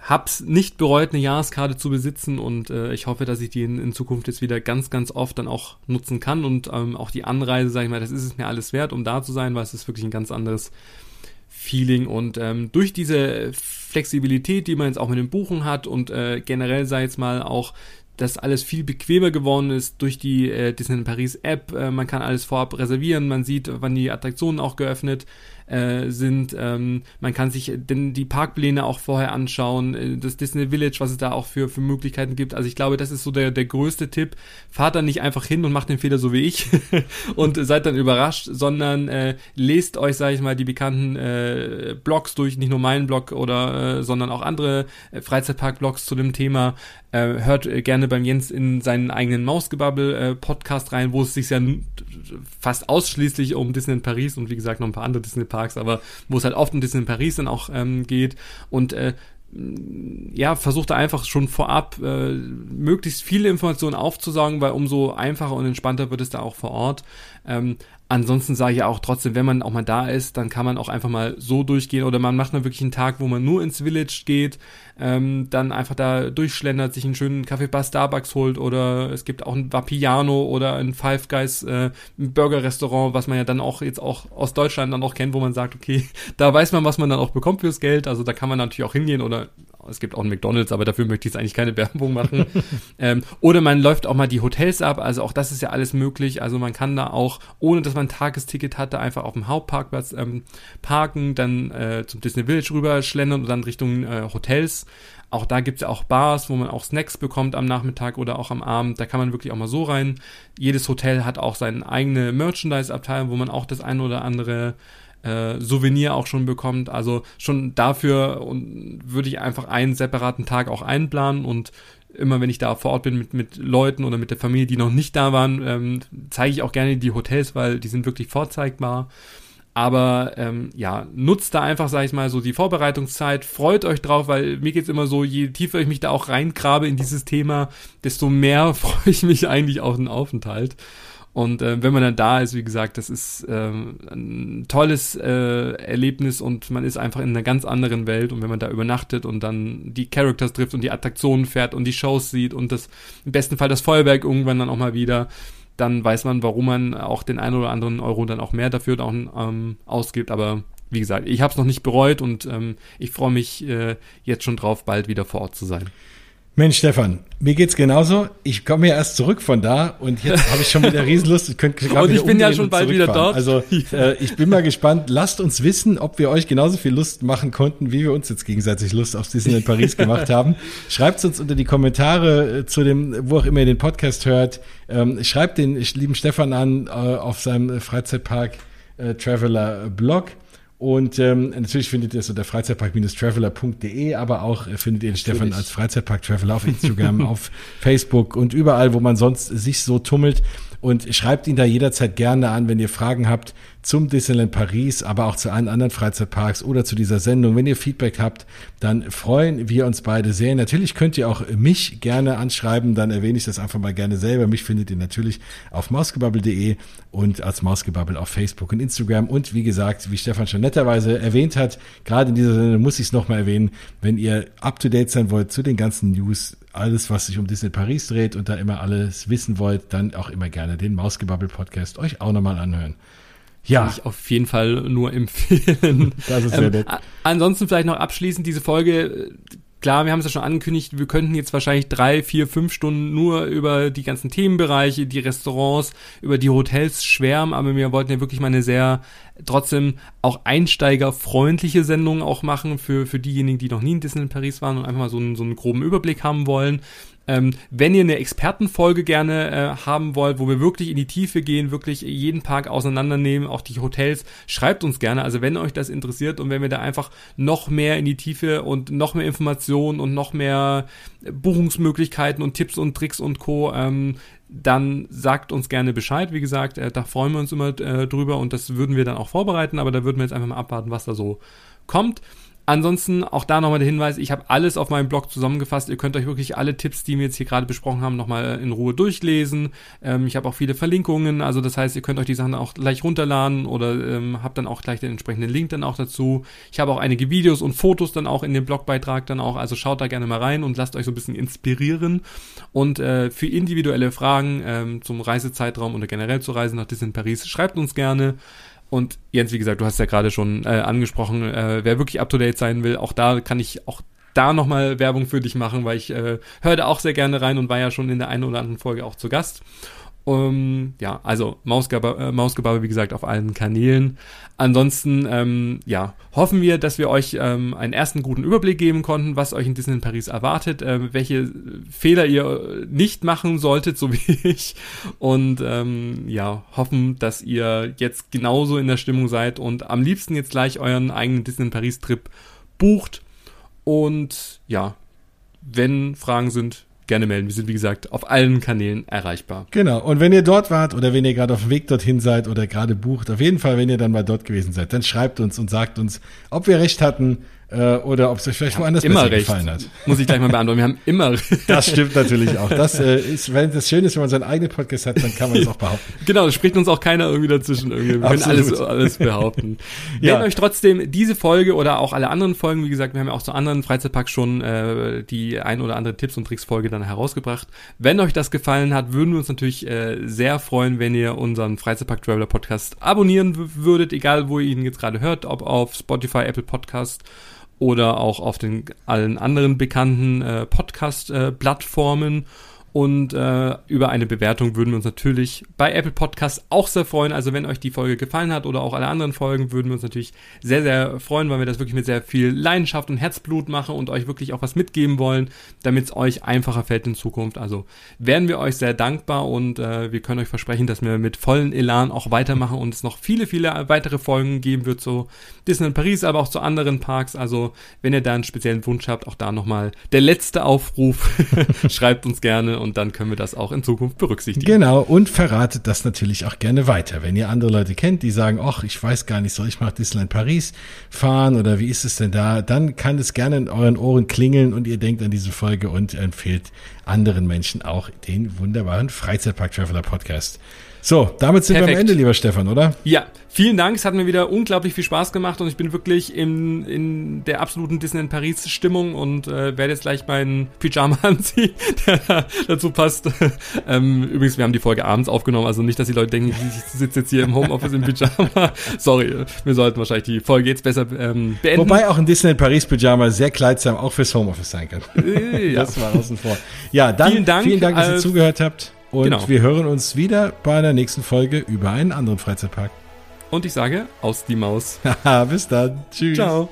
hab's nicht bereut, eine Jahreskarte zu besitzen und äh, ich hoffe, dass ich die in, in, Zukunft jetzt wieder ganz, ganz oft dann auch nutzen kann und ähm, auch die Anreise, sag ich mal, das ist es mir alles wert, um da zu sein, weil es ist wirklich ein ganz anderes Feeling und ähm, durch diese Flexibilität, die man jetzt auch mit dem Buchen hat und äh, generell sei jetzt mal auch dass alles viel bequemer geworden ist durch die äh, Disneyland Paris App. Äh, man kann alles vorab reservieren, man sieht, wann die Attraktionen auch geöffnet äh, sind. Ähm, man kann sich denn die Parkpläne auch vorher anschauen, äh, das Disney Village, was es da auch für, für Möglichkeiten gibt. Also ich glaube, das ist so der, der größte Tipp. Fahrt dann nicht einfach hin und macht den Fehler so wie ich und seid dann überrascht, sondern äh, lest euch, sage ich mal, die bekannten äh, Blogs durch, nicht nur meinen Blog oder, äh, sondern auch andere äh, Freizeitpark-Blogs zu dem Thema. Äh, hört äh, gerne beim Jens in seinen eigenen Mausgebabbel-Podcast rein, wo es sich ja fast ausschließlich um Disney in Paris und wie gesagt noch ein paar andere Disney Parks, aber wo es halt oft um Disney in Paris dann auch ähm, geht und äh, ja, versucht da einfach schon vorab äh, möglichst viele Informationen aufzusaugen, weil umso einfacher und entspannter wird es da auch vor Ort. Ähm, Ansonsten sage ich auch trotzdem, wenn man auch mal da ist, dann kann man auch einfach mal so durchgehen oder man macht mal wirklich einen Tag, wo man nur ins Village geht, ähm, dann einfach da durchschlendert, sich einen schönen Kaffee bei Starbucks holt oder es gibt auch ein Vapiano oder ein Five Guys äh, Burger-Restaurant, was man ja dann auch jetzt auch aus Deutschland dann auch kennt, wo man sagt, okay, da weiß man, was man dann auch bekommt fürs Geld, also da kann man natürlich auch hingehen oder es gibt auch einen McDonalds, aber dafür möchte ich jetzt eigentlich keine Werbung machen. ähm, oder man läuft auch mal die Hotels ab, also auch das ist ja alles möglich. Also man kann da auch, ohne dass man ein Tagesticket hatte, einfach auf dem Hauptparkplatz ähm, parken, dann äh, zum Disney Village rüber schlendern und dann Richtung äh, Hotels. Auch da gibt's ja auch Bars, wo man auch Snacks bekommt am Nachmittag oder auch am Abend. Da kann man wirklich auch mal so rein. Jedes Hotel hat auch seine eigene Merchandise-Abteilung, wo man auch das eine oder andere äh, Souvenir auch schon bekommt. Also schon dafür und würde ich einfach einen separaten Tag auch einplanen und immer wenn ich da vor Ort bin mit, mit Leuten oder mit der Familie, die noch nicht da waren, ähm, zeige ich auch gerne die Hotels, weil die sind wirklich vorzeigbar. Aber ähm, ja, nutzt da einfach, sag ich mal, so die Vorbereitungszeit, freut euch drauf, weil mir geht's immer so, je tiefer ich mich da auch reingrabe in dieses Thema, desto mehr freue ich mich eigentlich auf den Aufenthalt. Und äh, wenn man dann da ist, wie gesagt, das ist ähm, ein tolles äh, Erlebnis und man ist einfach in einer ganz anderen Welt. Und wenn man da übernachtet und dann die Characters trifft und die Attraktionen fährt und die Shows sieht und das im besten Fall das Feuerwerk irgendwann dann auch mal wieder, dann weiß man, warum man auch den einen oder anderen Euro dann auch mehr dafür auch, ähm, ausgibt. Aber wie gesagt, ich habe es noch nicht bereut und ähm, ich freue mich äh, jetzt schon drauf, bald wieder vor Ort zu sein. Mensch, Stefan, mir geht's genauso. Ich komme ja erst zurück von da und jetzt habe ich schon wieder Riesenlust. Ich könnte und ich bin ja schon bald wieder dort. Also äh, ich bin mal gespannt. Lasst uns wissen, ob wir euch genauso viel Lust machen konnten, wie wir uns jetzt gegenseitig Lust auf Disneyland Paris gemacht haben. Schreibt uns unter die Kommentare äh, zu dem, wo auch immer ihr den Podcast hört. Ähm, schreibt den lieben Stefan an äh, auf seinem Freizeitpark äh, Traveler Blog. Und ähm, natürlich findet ihr es unter freizeitpark-traveler.de, aber auch äh, findet ihr den Stefan als Freizeitpark-Traveler auf Instagram, auf Facebook und überall, wo man sonst sich so tummelt. Und schreibt ihn da jederzeit gerne an, wenn ihr Fragen habt zum Disneyland Paris, aber auch zu allen anderen Freizeitparks oder zu dieser Sendung. Wenn ihr Feedback habt, dann freuen wir uns beide sehr. Natürlich könnt ihr auch mich gerne anschreiben, dann erwähne ich das einfach mal gerne selber. Mich findet ihr natürlich auf mausgebabbel.de und als Mausgebabbel auf Facebook und Instagram. Und wie gesagt, wie Stefan schon netterweise erwähnt hat, gerade in dieser Sendung muss ich es nochmal erwähnen, wenn ihr up to date sein wollt zu den ganzen News, alles, was sich um Disney Paris dreht und da immer alles wissen wollt, dann auch immer gerne den Mausgebabbel-Podcast euch auch nochmal anhören. Ja. Kann ich auf jeden Fall nur empfehlen. Das ist sehr ähm, nett. ansonsten vielleicht noch abschließend diese Folge. Klar, wir haben es ja schon angekündigt, wir könnten jetzt wahrscheinlich drei, vier, fünf Stunden nur über die ganzen Themenbereiche, die Restaurants, über die Hotels schwärmen, aber wir wollten ja wirklich mal eine sehr trotzdem auch einsteigerfreundliche Sendung auch machen für, für diejenigen, die noch nie in Disney in Paris waren und einfach mal so einen, so einen groben Überblick haben wollen. Ähm, wenn ihr eine Expertenfolge gerne äh, haben wollt, wo wir wirklich in die Tiefe gehen, wirklich jeden Park auseinandernehmen, auch die Hotels, schreibt uns gerne. Also wenn euch das interessiert und wenn wir da einfach noch mehr in die Tiefe und noch mehr Informationen und noch mehr Buchungsmöglichkeiten und Tipps und Tricks und Co. Ähm, dann sagt uns gerne Bescheid. Wie gesagt, äh, da freuen wir uns immer äh, drüber und das würden wir dann auch vorbereiten, aber da würden wir jetzt einfach mal abwarten, was da so kommt. Ansonsten auch da nochmal der Hinweis, ich habe alles auf meinem Blog zusammengefasst. Ihr könnt euch wirklich alle Tipps, die wir jetzt hier gerade besprochen haben, nochmal in Ruhe durchlesen. Ähm, ich habe auch viele Verlinkungen, also das heißt, ihr könnt euch die Sachen auch gleich runterladen oder ähm, habt dann auch gleich den entsprechenden Link dann auch dazu. Ich habe auch einige Videos und Fotos dann auch in dem Blogbeitrag dann auch, also schaut da gerne mal rein und lasst euch so ein bisschen inspirieren. Und äh, für individuelle Fragen ähm, zum Reisezeitraum oder generell zu Reisen nach Disney Paris, schreibt uns gerne. Und Jens, wie gesagt, du hast ja gerade schon äh, angesprochen, äh, wer wirklich up-to-date sein will, auch da kann ich auch da nochmal Werbung für dich machen, weil ich äh, höre da auch sehr gerne rein und war ja schon in der einen oder anderen Folge auch zu Gast. Um, ja, also Mausgebabbel, äh, Mausgebabbel, wie gesagt, auf allen Kanälen. Ansonsten, ähm, ja, hoffen wir, dass wir euch ähm, einen ersten guten Überblick geben konnten, was euch in Disney in Paris erwartet, äh, welche Fehler ihr nicht machen solltet, so wie ich. Und ähm, ja, hoffen, dass ihr jetzt genauso in der Stimmung seid und am liebsten jetzt gleich euren eigenen Disney in Paris Trip bucht. Und ja, wenn Fragen sind, gerne melden. Wir sind, wie gesagt, auf allen Kanälen erreichbar. Genau. Und wenn ihr dort wart oder wenn ihr gerade auf dem Weg dorthin seid oder gerade bucht, auf jeden Fall, wenn ihr dann mal dort gewesen seid, dann schreibt uns und sagt uns, ob wir recht hatten äh, oder ob es euch vielleicht woanders immer besser recht. gefallen hat. Muss ich gleich mal beantworten. Wir haben immer recht. Das stimmt natürlich auch. Das äh, ist, wenn das schön ist, wenn man seinen eigenen Podcast hat, dann kann man das auch behaupten. Genau, da spricht uns auch keiner irgendwie dazwischen. Irgendwie. Wir können Absolut. alles, alles behaupten. Ja. Wenn euch trotzdem diese Folge oder auch alle anderen Folgen, wie gesagt, wir haben ja auch zu anderen Freizeitparks schon äh, die ein oder andere Tipps und Tricks Folge dann herausgebracht. Wenn euch das gefallen hat, würden wir uns natürlich äh, sehr freuen, wenn ihr unseren Freizeitpark Traveler Podcast abonnieren würdet, egal wo ihr ihn jetzt gerade hört, ob auf Spotify, Apple Podcast oder auch auf den allen anderen bekannten äh, Podcast-Plattformen. Und äh, über eine Bewertung würden wir uns natürlich bei Apple Podcasts auch sehr freuen. Also wenn euch die Folge gefallen hat oder auch alle anderen Folgen, würden wir uns natürlich sehr, sehr freuen, weil wir das wirklich mit sehr viel Leidenschaft und Herzblut machen und euch wirklich auch was mitgeben wollen, damit es euch einfacher fällt in Zukunft. Also wären wir euch sehr dankbar und äh, wir können euch versprechen, dass wir mit vollen Elan auch weitermachen und es noch viele, viele weitere Folgen geben wird zu Disneyland Paris, aber auch zu anderen Parks. Also wenn ihr da einen speziellen Wunsch habt, auch da nochmal der letzte Aufruf. Schreibt uns gerne und dann können wir das auch in Zukunft berücksichtigen. Genau, und verratet das natürlich auch gerne weiter. Wenn ihr andere Leute kennt, die sagen, ach, ich weiß gar nicht, soll ich mal Disneyland Paris fahren oder wie ist es denn da, dann kann es gerne in euren Ohren klingeln und ihr denkt an diese Folge und empfehlt anderen Menschen auch den wunderbaren Freizeitpark Traveler Podcast. So, damit sind wir Perfekt. am Ende, lieber Stefan, oder? Ja, vielen Dank. Es hat mir wieder unglaublich viel Spaß gemacht und ich bin wirklich in, in der absoluten Disneyland Paris Stimmung und äh, werde jetzt gleich meinen Pyjama anziehen, der da dazu passt. ähm, übrigens, wir haben die Folge abends aufgenommen, also nicht, dass die Leute denken, ich sitze jetzt hier im Homeoffice im Pyjama. Sorry, wir sollten wahrscheinlich die Folge jetzt besser ähm, beenden. Wobei auch ein Disneyland Paris Pyjama sehr kleidsam auch fürs Homeoffice sein kann. Äh, ja. Das war außen vor. Ja, dann Vielen Dank, vielen Dank dass ihr äh, zugehört habt. Und genau. wir hören uns wieder bei einer nächsten Folge über einen anderen Freizeitpark. Und ich sage, aus die Maus. Bis dann. Tschüss. Ciao.